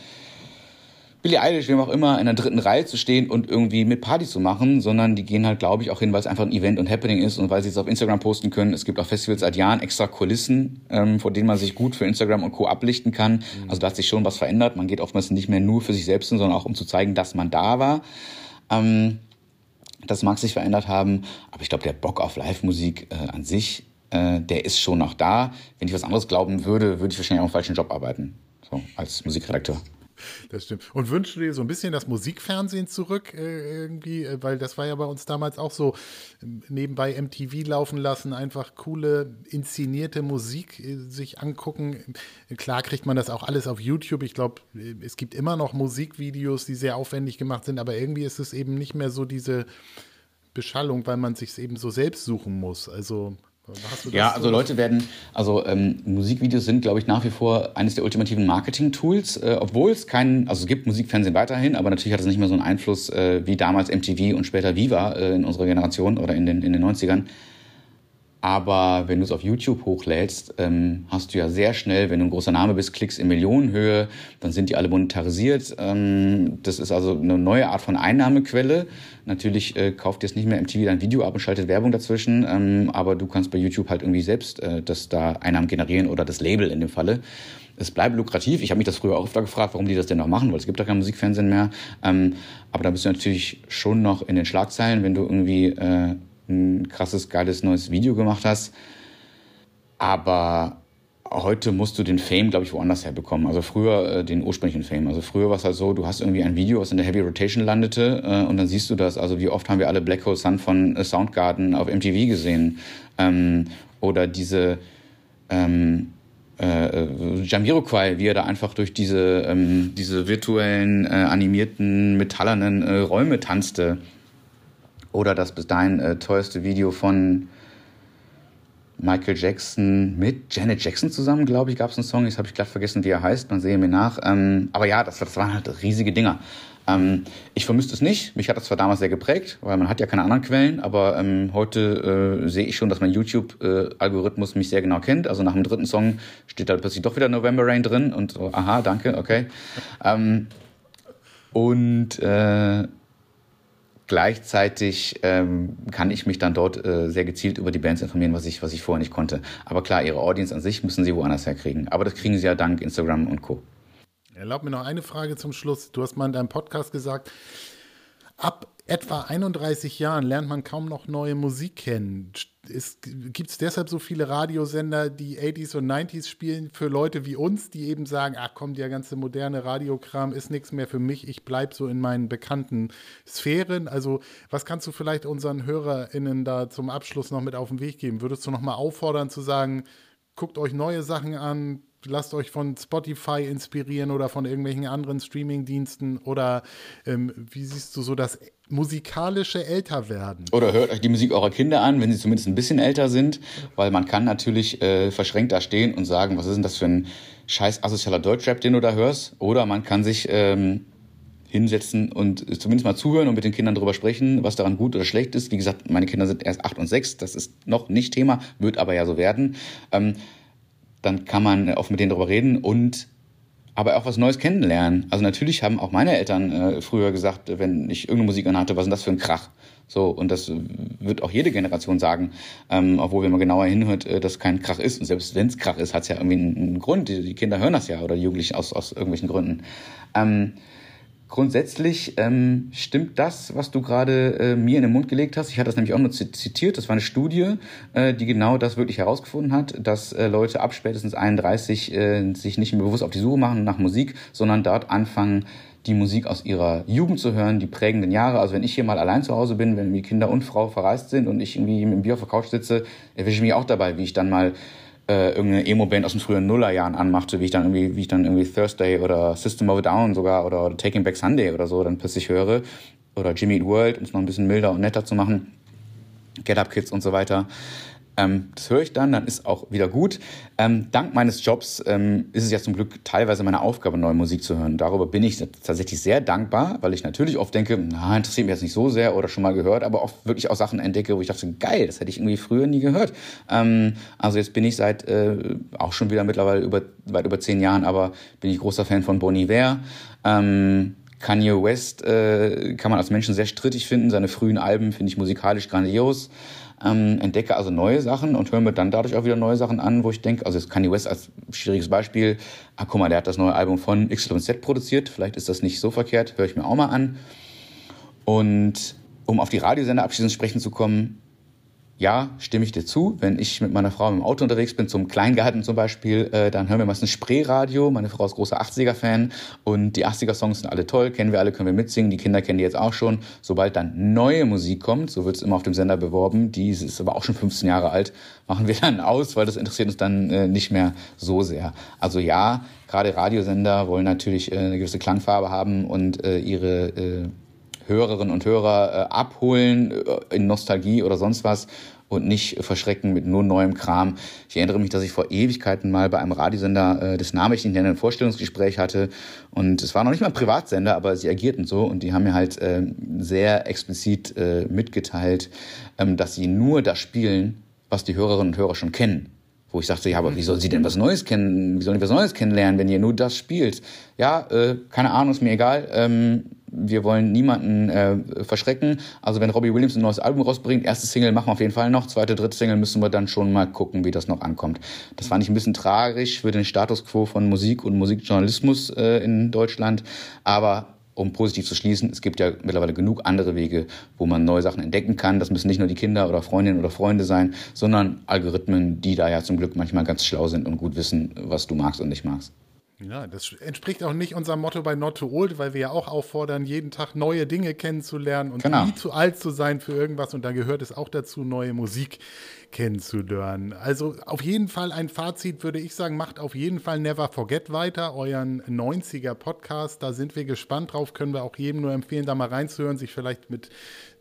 Billie Eilish, wem auch immer, in der dritten Reihe zu stehen und irgendwie mit Party zu machen, sondern die gehen halt, glaube ich, auch hin, weil es einfach ein Event und Happening ist und weil sie es auf Instagram posten können. Es gibt auch Festivals seit Jahren extra Kulissen, ähm, vor denen man sich gut für Instagram und Co. ablichten kann. Mhm. Also da hat sich schon was verändert. Man geht oftmals nicht mehr nur für sich selbst hin, sondern auch um zu zeigen, dass man da war. Ähm, das mag sich verändert haben, aber ich glaube, der Bock auf Live-Musik äh, an sich, äh, der ist schon noch da. Wenn ich was anderes glauben würde, würde ich wahrscheinlich auch im falschen Job arbeiten, so als Musikredakteur. Das stimmt. Und wünschst du dir so ein bisschen das Musikfernsehen zurück äh, irgendwie? Äh, weil das war ja bei uns damals auch so nebenbei MTV laufen lassen, einfach coole inszenierte Musik äh, sich angucken. Klar kriegt man das auch alles auf YouTube. Ich glaube, äh, es gibt immer noch Musikvideos, die sehr aufwendig gemacht sind, aber irgendwie ist es eben nicht mehr so diese Beschallung, weil man sich eben so selbst suchen muss. Also ja, also Leute werden, also ähm, Musikvideos sind, glaube ich, nach wie vor eines der ultimativen Marketing-Tools, äh, obwohl es keinen, also es gibt Musikfernsehen weiterhin, aber natürlich hat es nicht mehr so einen Einfluss äh, wie damals MTV und später Viva äh, in unserer Generation oder in den, in den 90ern. Aber wenn du es auf YouTube hochlädst, ähm, hast du ja sehr schnell, wenn du ein großer Name bist, Klicks in Millionenhöhe, dann sind die alle monetarisiert. Ähm, das ist also eine neue Art von Einnahmequelle. Natürlich äh, kauft jetzt nicht mehr MTV dein Video ab und schaltet Werbung dazwischen, ähm, aber du kannst bei YouTube halt irgendwie selbst äh, das da Einnahmen generieren oder das Label in dem Falle. Es bleibt lukrativ. Ich habe mich das früher auch öfter gefragt, warum die das denn noch machen, weil es gibt da kein Musikfernsehen mehr. Ähm, aber da bist du natürlich schon noch in den Schlagzeilen, wenn du irgendwie äh, ein krasses, geiles neues Video gemacht hast. Aber heute musst du den Fame, glaube ich, woanders herbekommen. Also früher äh, den ursprünglichen Fame. Also früher war es halt so, du hast irgendwie ein Video, was in der Heavy Rotation landete äh, und dann siehst du das. Also wie oft haben wir alle Black Hole Sun von äh, Soundgarden auf MTV gesehen. Ähm, oder diese ähm, äh, Jamiroquai, wie er da einfach durch diese, ähm, diese virtuellen, äh, animierten, metallernen äh, Räume tanzte. Oder das bis dahin äh, teuerste Video von Michael Jackson mit Janet Jackson zusammen, glaube ich, gab es einen Song. Jetzt habe ich gerade vergessen, wie er heißt. Man sehe mir nach. Ähm, aber ja, das, das waren halt riesige Dinger. Ähm, ich vermisse es nicht. Mich hat das zwar damals sehr geprägt, weil man hat ja keine anderen Quellen, aber ähm, heute äh, sehe ich schon, dass mein YouTube-Algorithmus äh, mich sehr genau kennt. Also nach dem dritten Song steht da plötzlich doch wieder November Rain drin und so, aha, danke, okay. Ähm, und äh, Gleichzeitig ähm, kann ich mich dann dort äh, sehr gezielt über die Bands informieren, was ich, was ich vorher nicht konnte. Aber klar, ihre Audience an sich müssen sie woanders herkriegen. Aber das kriegen sie ja dank Instagram und Co. Erlaub mir noch eine Frage zum Schluss. Du hast mal in deinem Podcast gesagt, ab etwa 31 Jahren lernt man kaum noch neue Musik kennen. Gibt es deshalb so viele Radiosender, die 80s und 90s spielen für Leute wie uns, die eben sagen, ach komm, der ganze moderne Radiokram ist nichts mehr für mich, ich bleibe so in meinen bekannten Sphären. Also was kannst du vielleicht unseren HörerInnen da zum Abschluss noch mit auf den Weg geben? Würdest du noch mal auffordern zu sagen, guckt euch neue Sachen an, lasst euch von Spotify inspirieren oder von irgendwelchen anderen Streaming-Diensten oder ähm, wie siehst du so das musikalische Älterwerden? Oder hört euch die Musik eurer Kinder an, wenn sie zumindest ein bisschen älter sind, weil man kann natürlich äh, verschränkt da stehen und sagen, was ist denn das für ein scheiß asozialer Deutschrap, den du da hörst? Oder man kann sich ähm, hinsetzen und zumindest mal zuhören und mit den Kindern darüber sprechen, was daran gut oder schlecht ist. Wie gesagt, meine Kinder sind erst acht und sechs, das ist noch nicht Thema, wird aber ja so werden. Ähm, dann kann man oft mit denen darüber reden und aber auch was Neues kennenlernen. Also natürlich haben auch meine Eltern äh, früher gesagt, wenn ich irgendeine Musik anhatte, was ist denn das für ein Krach? So, und das wird auch jede Generation sagen, ähm, obwohl, wenn man genauer hinhört, äh, das kein Krach ist. Und selbst wenn es Krach ist, hat es ja irgendwie einen, einen Grund. Die, die, Kinder hören das ja oder die Jugendlichen aus, aus irgendwelchen Gründen. Ähm, Grundsätzlich ähm, stimmt das, was du gerade äh, mir in den Mund gelegt hast. Ich hatte das nämlich auch nur zitiert. Das war eine Studie, äh, die genau das wirklich herausgefunden hat, dass äh, Leute ab spätestens 31 äh, sich nicht mehr bewusst auf die Suche machen nach Musik, sondern dort anfangen, die Musik aus ihrer Jugend zu hören, die prägenden Jahre. Also wenn ich hier mal allein zu Hause bin, wenn die Kinder und Frau verreist sind und ich irgendwie im Bier auf der Couch sitze, erwische ich mich auch dabei, wie ich dann mal äh, irgendeine Emo-Band aus den frühen Nullerjahren anmachte, wie ich dann irgendwie, wie ich dann irgendwie Thursday oder System of a Down sogar oder Taking Back Sunday oder so dann plötzlich höre. Oder Jimmy Eat World, um es noch ein bisschen milder und netter zu machen. Get Up Kids und so weiter. Ähm, das höre ich dann, dann ist auch wieder gut. Ähm, dank meines Jobs ähm, ist es ja zum Glück teilweise meine Aufgabe, neue Musik zu hören. Darüber bin ich tatsächlich sehr dankbar, weil ich natürlich oft denke, na, interessiert mich jetzt nicht so sehr oder schon mal gehört, aber oft wirklich auch Sachen entdecke, wo ich dachte, geil, das hätte ich irgendwie früher nie gehört. Ähm, also jetzt bin ich seit äh, auch schon wieder mittlerweile über, weit über zehn Jahren, aber bin ich großer Fan von Bon Iver. Ähm, Kanye West äh, kann man als Menschen sehr strittig finden. Seine frühen Alben finde ich musikalisch grandios ähm, entdecke also neue Sachen und höre mir dann dadurch auch wieder neue Sachen an, wo ich denke, also jetzt Kanye West als schwieriges Beispiel, ah guck mal, der hat das neue Album von XYZ produziert, vielleicht ist das nicht so verkehrt, höre ich mir auch mal an. Und um auf die Radiosender abschließend sprechen zu kommen, ja, stimme ich dir zu. Wenn ich mit meiner Frau im Auto unterwegs bin, zum Kleingarten zum Beispiel, äh, dann hören wir meistens Spreeradio. Meine Frau ist großer 80er-Fan und die 80er-Songs sind alle toll, kennen wir alle, können wir mitsingen. Die Kinder kennen die jetzt auch schon. Sobald dann neue Musik kommt, so wird es immer auf dem Sender beworben, die ist aber auch schon 15 Jahre alt, machen wir dann aus, weil das interessiert uns dann äh, nicht mehr so sehr. Also ja, gerade Radiosender wollen natürlich äh, eine gewisse Klangfarbe haben und äh, ihre äh, Hörerinnen und Hörer äh, abholen äh, in Nostalgie oder sonst was und nicht verschrecken mit nur neuem Kram. Ich erinnere mich, dass ich vor Ewigkeiten mal bei einem Radiosender, äh, das Name ich nicht nenne, ein Vorstellungsgespräch hatte und es war noch nicht mal ein Privatsender, aber sie agierten so und die haben mir halt äh, sehr explizit äh, mitgeteilt, ähm, dass sie nur das spielen, was die Hörerinnen und Hörer schon kennen. Wo ich sagte, ja, aber wie soll sie denn was Neues kennen? Wie sollen die was Neues kennenlernen, wenn ihr nur das spielt? Ja, äh, keine Ahnung, ist mir egal. Ähm, wir wollen niemanden äh, verschrecken. Also wenn Robbie Williams ein neues Album rausbringt, erste Single machen wir auf jeden Fall noch, zweite, dritte Single müssen wir dann schon mal gucken, wie das noch ankommt. Das fand ich ein bisschen tragisch für den Status quo von Musik und Musikjournalismus äh, in Deutschland. Aber um positiv zu schließen, es gibt ja mittlerweile genug andere Wege, wo man neue Sachen entdecken kann. Das müssen nicht nur die Kinder oder Freundinnen oder Freunde sein, sondern Algorithmen, die da ja zum Glück manchmal ganz schlau sind und gut wissen, was du magst und nicht magst. Ja, das entspricht auch nicht unserem Motto bei Not Too Old, weil wir ja auch auffordern, jeden Tag neue Dinge kennenzulernen und genau. nie zu alt zu sein für irgendwas. Und da gehört es auch dazu, neue Musik kennenzulernen. Also auf jeden Fall ein Fazit würde ich sagen, macht auf jeden Fall Never Forget weiter, euren 90er Podcast. Da sind wir gespannt drauf, können wir auch jedem nur empfehlen, da mal reinzuhören, sich vielleicht mit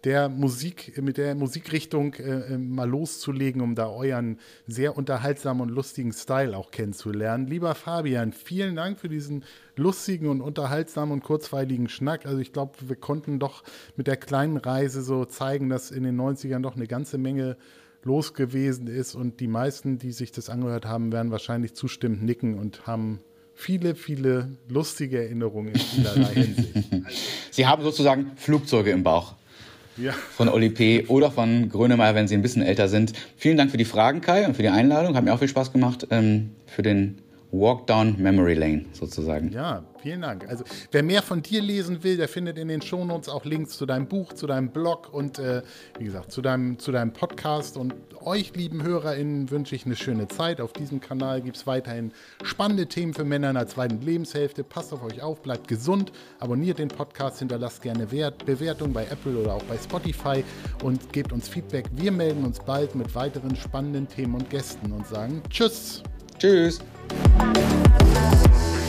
der Musik, mit der Musikrichtung äh, äh, mal loszulegen, um da euren sehr unterhaltsamen und lustigen Style auch kennenzulernen. Lieber Fabian, vielen Dank für diesen lustigen und unterhaltsamen und kurzweiligen Schnack. Also ich glaube, wir konnten doch mit der kleinen Reise so zeigen, dass in den 90ern doch eine ganze Menge los gewesen ist und die meisten, die sich das angehört haben, werden wahrscheinlich zustimmend nicken und haben viele, viele lustige Erinnerungen in vielerlei Hinsicht. Sie haben sozusagen Flugzeuge im Bauch ja. von Oli P. oder von Grönemeyer, wenn sie ein bisschen älter sind. Vielen Dank für die Fragen, Kai, und für die Einladung. Hat mir auch viel Spaß gemacht. Ähm, für den Walk Down Memory Lane sozusagen. Ja, vielen Dank. Also wer mehr von dir lesen will, der findet in den Shownotes auch Links zu deinem Buch, zu deinem Blog und äh, wie gesagt zu deinem, zu deinem Podcast. Und euch, lieben HörerInnen, wünsche ich eine schöne Zeit. Auf diesem Kanal gibt es weiterhin spannende Themen für Männer in der zweiten Lebenshälfte. Passt auf euch auf, bleibt gesund, abonniert den Podcast, hinterlasst gerne Wert, Bewertung bei Apple oder auch bei Spotify und gebt uns Feedback. Wir melden uns bald mit weiteren spannenden Themen und Gästen und sagen Tschüss. Tschüss. Thank you.